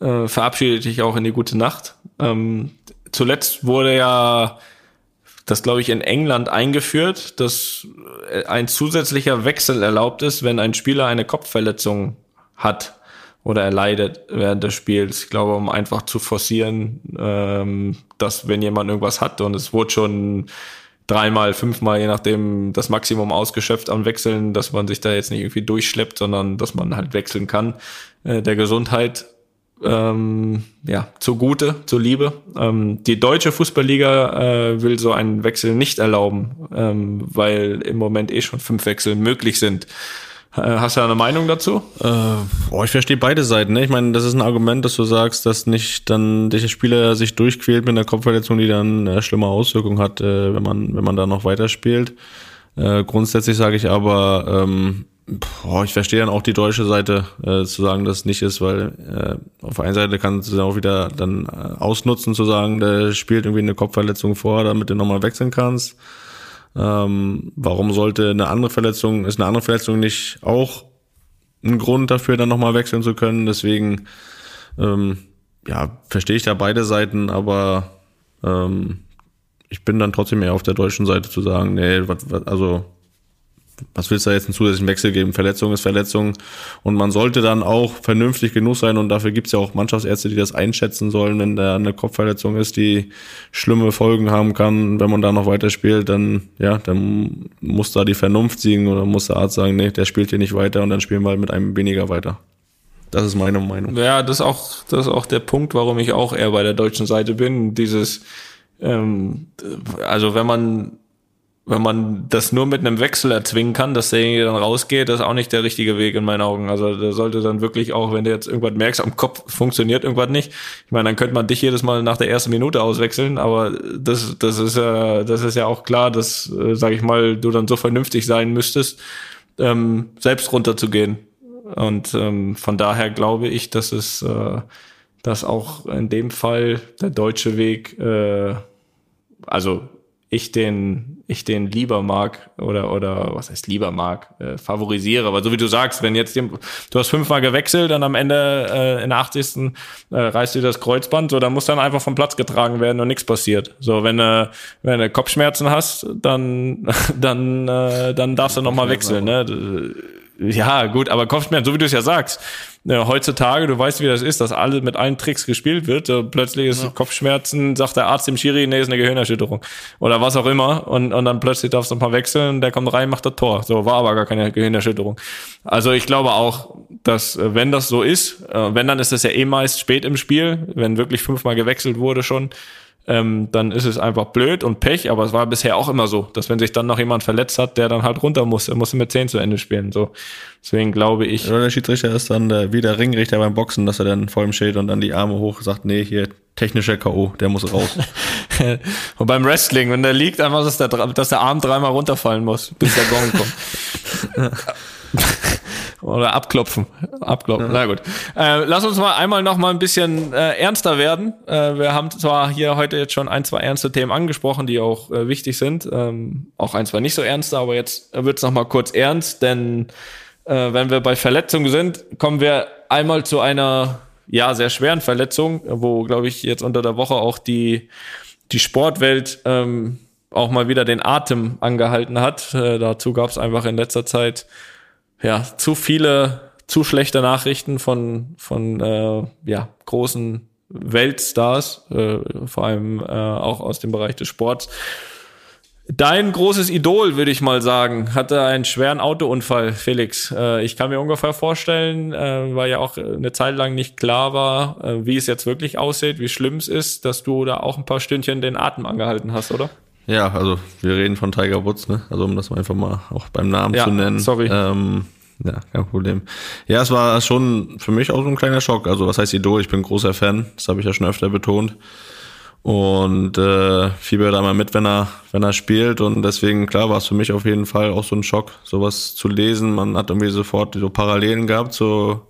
äh, verabschiede dich auch in die gute Nacht. Ähm, zuletzt wurde ja das, glaube ich, in England eingeführt, dass ein zusätzlicher Wechsel erlaubt ist, wenn ein Spieler eine Kopfverletzung hat oder erleidet während des Spiels. Ich glaube, um einfach zu forcieren, ähm, dass wenn jemand irgendwas hat und es wurde schon dreimal, fünfmal, je nachdem, das Maximum ausgeschöpft am Wechseln, dass man sich da jetzt nicht irgendwie durchschleppt, sondern dass man halt wechseln kann, äh, der Gesundheit ähm, ja, zugute, zur Liebe. Ähm, die deutsche Fußballliga äh, will so einen Wechsel nicht erlauben, ähm, weil im Moment eh schon fünf Wechsel möglich sind. Äh, hast du eine Meinung dazu?
Äh, boah, ich verstehe beide Seiten. Ne? Ich meine, das ist ein Argument, dass du sagst, dass nicht dann der Spieler sich durchquält mit einer Kopfverletzung, die dann äh, schlimme Auswirkungen hat, äh, wenn man wenn man da noch weiterspielt. Äh, grundsätzlich sage ich aber, ähm, boah, ich verstehe dann auch die deutsche Seite äh, zu sagen, dass es nicht ist, weil äh, auf der einen Seite kannst du dann auch wieder dann äh, ausnutzen zu sagen, der spielt irgendwie eine Kopfverletzung vor, damit du nochmal wechseln kannst. Ähm, warum sollte eine andere Verletzung, ist eine andere Verletzung nicht auch ein Grund dafür, dann nochmal wechseln zu können? Deswegen, ähm, ja, verstehe ich da beide Seiten, aber ähm, ich bin dann trotzdem eher auf der deutschen Seite zu sagen, nee, was, was, also was willst du da jetzt einen zusätzlichen Wechsel geben? Verletzung ist Verletzung. Und man sollte dann auch vernünftig genug sein. Und dafür gibt es ja auch Mannschaftsärzte, die das einschätzen sollen, wenn da eine Kopfverletzung ist, die schlimme Folgen haben kann. Wenn man da noch weiterspielt, dann, ja, dann muss da die Vernunft siegen oder muss der Arzt sagen, nee, der spielt hier nicht weiter und dann spielen wir halt mit einem weniger weiter. Das ist meine Meinung.
Ja, das ist auch, das ist auch der Punkt, warum ich auch eher bei der deutschen Seite bin. Dieses, ähm, also wenn man wenn man das nur mit einem Wechsel erzwingen kann, dass derjenige dann rausgeht, das ist auch nicht der richtige Weg in meinen Augen. Also da sollte dann wirklich auch, wenn du jetzt irgendwas merkst, am Kopf funktioniert irgendwas nicht. Ich meine, dann könnte man dich jedes Mal nach der ersten Minute auswechseln, aber das, das ist ja, das ist ja auch klar, dass, äh, sag ich mal, du dann so vernünftig sein müsstest, ähm, selbst runterzugehen. Und ähm, von daher glaube ich, dass es, äh, dass auch in dem Fall der deutsche Weg, äh, also ich den, ich den lieber mag oder, oder was heißt lieber mag, äh, favorisiere. Aber so wie du sagst, wenn jetzt, du hast fünfmal gewechselt, dann am Ende äh, in der 80. Äh, reißt dir das Kreuzband, so, dann muss dann einfach vom Platz getragen werden und nichts passiert. So, wenn du, wenn du Kopfschmerzen hast, dann, dann, äh, dann darfst du nochmal wechseln, ne? Ja, gut, aber Kopfschmerzen, so wie du es ja sagst, ja, heutzutage, du weißt, wie das ist, dass alle mit allen Tricks gespielt wird. So, plötzlich ist ja. Kopfschmerzen, sagt der Arzt dem Schiri, nee, ist eine Gehirnerschütterung. Oder was auch immer. Und, und dann plötzlich darfst du mal wechseln, der kommt rein, macht das Tor. So, war aber gar keine Gehirnerschütterung. Also ich glaube auch, dass äh, wenn das so ist, äh, wenn, dann ist das ja eh meist spät im Spiel, wenn wirklich fünfmal gewechselt wurde schon, ähm, dann ist es einfach blöd und Pech, aber es war bisher auch immer so, dass wenn sich dann noch jemand verletzt hat, der dann halt runter muss, er musste mit 10 zu Ende spielen. So. Deswegen glaube ich.
Oder der Schiedsrichter ist dann äh, wie der Ringrichter beim Boxen, dass er dann vor ihm steht und dann die Arme hoch sagt, nee, hier technischer K.O., der muss raus.
und beim Wrestling, wenn der liegt, einfach, dass der, dass der Arm dreimal runterfallen muss, bis der Gong kommt. Oder abklopfen. Abklopfen. Ja. Na gut. Äh, lass uns mal einmal noch mal ein bisschen äh, ernster werden. Äh, wir haben zwar hier heute jetzt schon ein, zwei ernste Themen angesprochen, die auch äh, wichtig sind. Ähm, auch ein, zwei nicht so ernste, aber jetzt wird's noch mal kurz ernst, denn äh, wenn wir bei Verletzungen sind, kommen wir einmal zu einer ja sehr schweren Verletzung, wo glaube ich jetzt unter der Woche auch die die Sportwelt ähm, auch mal wieder den Atem angehalten hat. Äh, dazu gab es einfach in letzter Zeit ja, zu viele, zu schlechte Nachrichten von, von äh, ja, großen Weltstars, äh, vor allem äh, auch aus dem Bereich des Sports. Dein großes Idol, würde ich mal sagen, hatte einen schweren Autounfall, Felix. Äh, ich kann mir ungefähr vorstellen, äh, weil ja auch eine Zeit lang nicht klar war, äh, wie es jetzt wirklich aussieht, wie schlimm es ist, dass du da auch ein paar Stündchen den Atem angehalten hast, oder?
Ja, also wir reden von Tiger Woods, ne? Also um das mal einfach mal auch beim Namen
Ja,
zu nennen.
sorry.
Ähm, ja, kein Problem. Ja, es war schon für mich auch so ein kleiner Schock. Also was heißt Idol? Ich bin großer Fan, das habe ich ja schon öfter betont. Und äh, fieber da mal mit, wenn er, wenn er spielt. Und deswegen, klar, war es für mich auf jeden Fall auch so ein Schock, sowas zu lesen. Man hat irgendwie sofort so Parallelen gehabt, so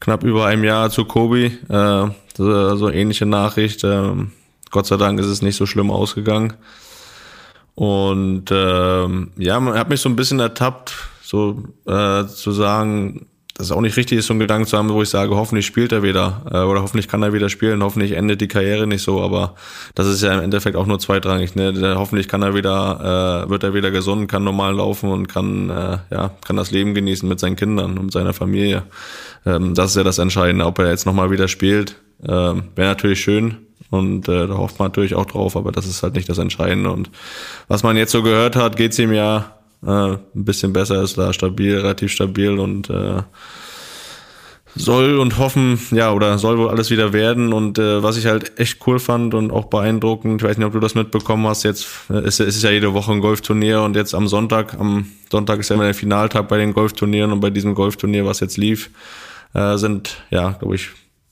knapp über einem Jahr zu Kobe. Äh, so, so ähnliche Nachricht. Ähm, Gott sei Dank ist es nicht so schlimm ausgegangen. Und ähm, ja, man hat mich so ein bisschen ertappt, so äh, zu sagen, dass es auch nicht richtig ist, so einen Gedanken zu haben, wo ich sage, hoffentlich spielt er wieder äh, oder hoffentlich kann er wieder spielen, hoffentlich endet die Karriere nicht so, aber das ist ja im Endeffekt auch nur zweitrangig. Ne? Hoffentlich kann er wieder, äh, wird er wieder gesund, kann normal laufen und kann, äh, ja, kann das Leben genießen mit seinen Kindern und seiner Familie. Ähm, das ist ja das Entscheidende, ob er jetzt nochmal wieder spielt. Äh, Wäre natürlich schön, und äh, da hofft man natürlich auch drauf, aber das ist halt nicht das Entscheidende. Und was man jetzt so gehört hat, geht's ihm ja äh, ein bisschen besser, ist da stabil, relativ stabil und äh, soll und hoffen, ja, oder soll wohl alles wieder werden. Und äh, was ich halt echt cool fand und auch beeindruckend, ich weiß nicht, ob du das mitbekommen hast, jetzt äh, ist, ist ja jede Woche ein Golfturnier und jetzt am Sonntag, am Sonntag ist ja immer der Finaltag bei den Golfturnieren und bei diesem Golfturnier, was jetzt lief, äh, sind, ja, glaube ich,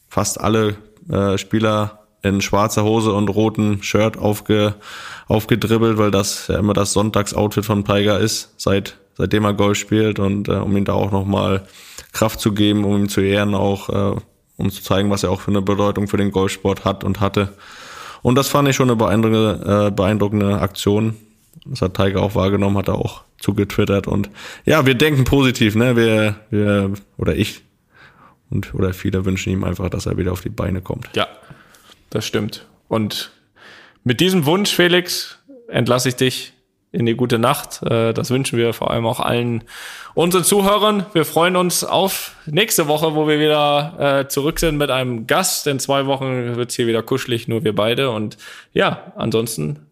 fast alle äh, Spieler in schwarzer Hose und rotem Shirt aufge, aufgedribbelt, weil das ja immer das Sonntagsoutfit von Tiger ist, seit, seitdem er Golf spielt und äh, um ihm da auch nochmal Kraft zu geben, um ihn zu ehren, auch äh, um zu zeigen, was er auch für eine Bedeutung für den Golfsport hat und hatte. Und das fand ich schon eine beeindruckende, äh, beeindruckende Aktion. Das hat Tiger auch wahrgenommen, hat er auch zugetwittert und ja, wir denken positiv, ne? Wir, wir oder ich und oder viele wünschen ihm einfach, dass er wieder auf die Beine kommt.
Ja, das stimmt. Und mit diesem Wunsch, Felix, entlasse ich dich in die gute Nacht. Äh, Das wünschen wir vor allem auch allen unseren Zuhörern. Wir freuen uns auf nächste Woche, wo wir wieder äh, zurück sind mit einem Gast. In zwei Wochen wird's hier wieder kuschelig, nur wir beide. Und ja, ansonsten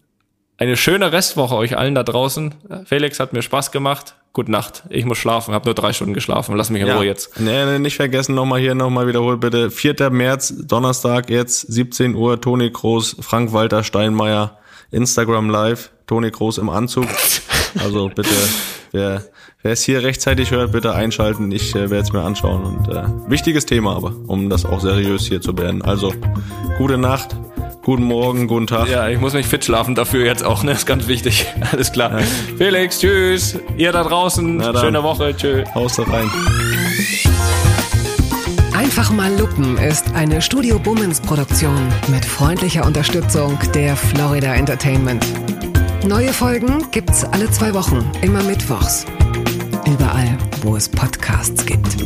eine schöne Restwoche euch allen da draußen. Felix hat mir Spaß gemacht. Gute Nacht. Ich muss schlafen, habe nur drei Stunden geschlafen. Lass mich in Ruhe jetzt.
Nee, nee, nicht vergessen, nochmal hier nochmal wiederholt bitte. 4. März, Donnerstag jetzt, 17 Uhr, Toni Kroos, Frank-Walter Steinmeier, Instagram Live, Toni Kroos im Anzug. Also bitte, wer, wer es hier rechtzeitig hört, bitte einschalten. Ich äh, werde es mir anschauen. Und äh, wichtiges Thema aber, um das auch seriös hier zu beenden. Also, gute Nacht, guten Morgen, guten Tag.
Ja, ich muss mich fit schlafen dafür jetzt auch, ne? Ist ganz wichtig. Alles klar. Felix, tschüss. Ihr da draußen, schöne Woche, tschüss.
Haust da rein.
Einfach mal lupen ist eine Studio Bummens Produktion mit freundlicher Unterstützung der Florida Entertainment. Neue Folgen gibt's alle zwei Wochen, immer mittwochs. Überall, wo es Podcasts gibt.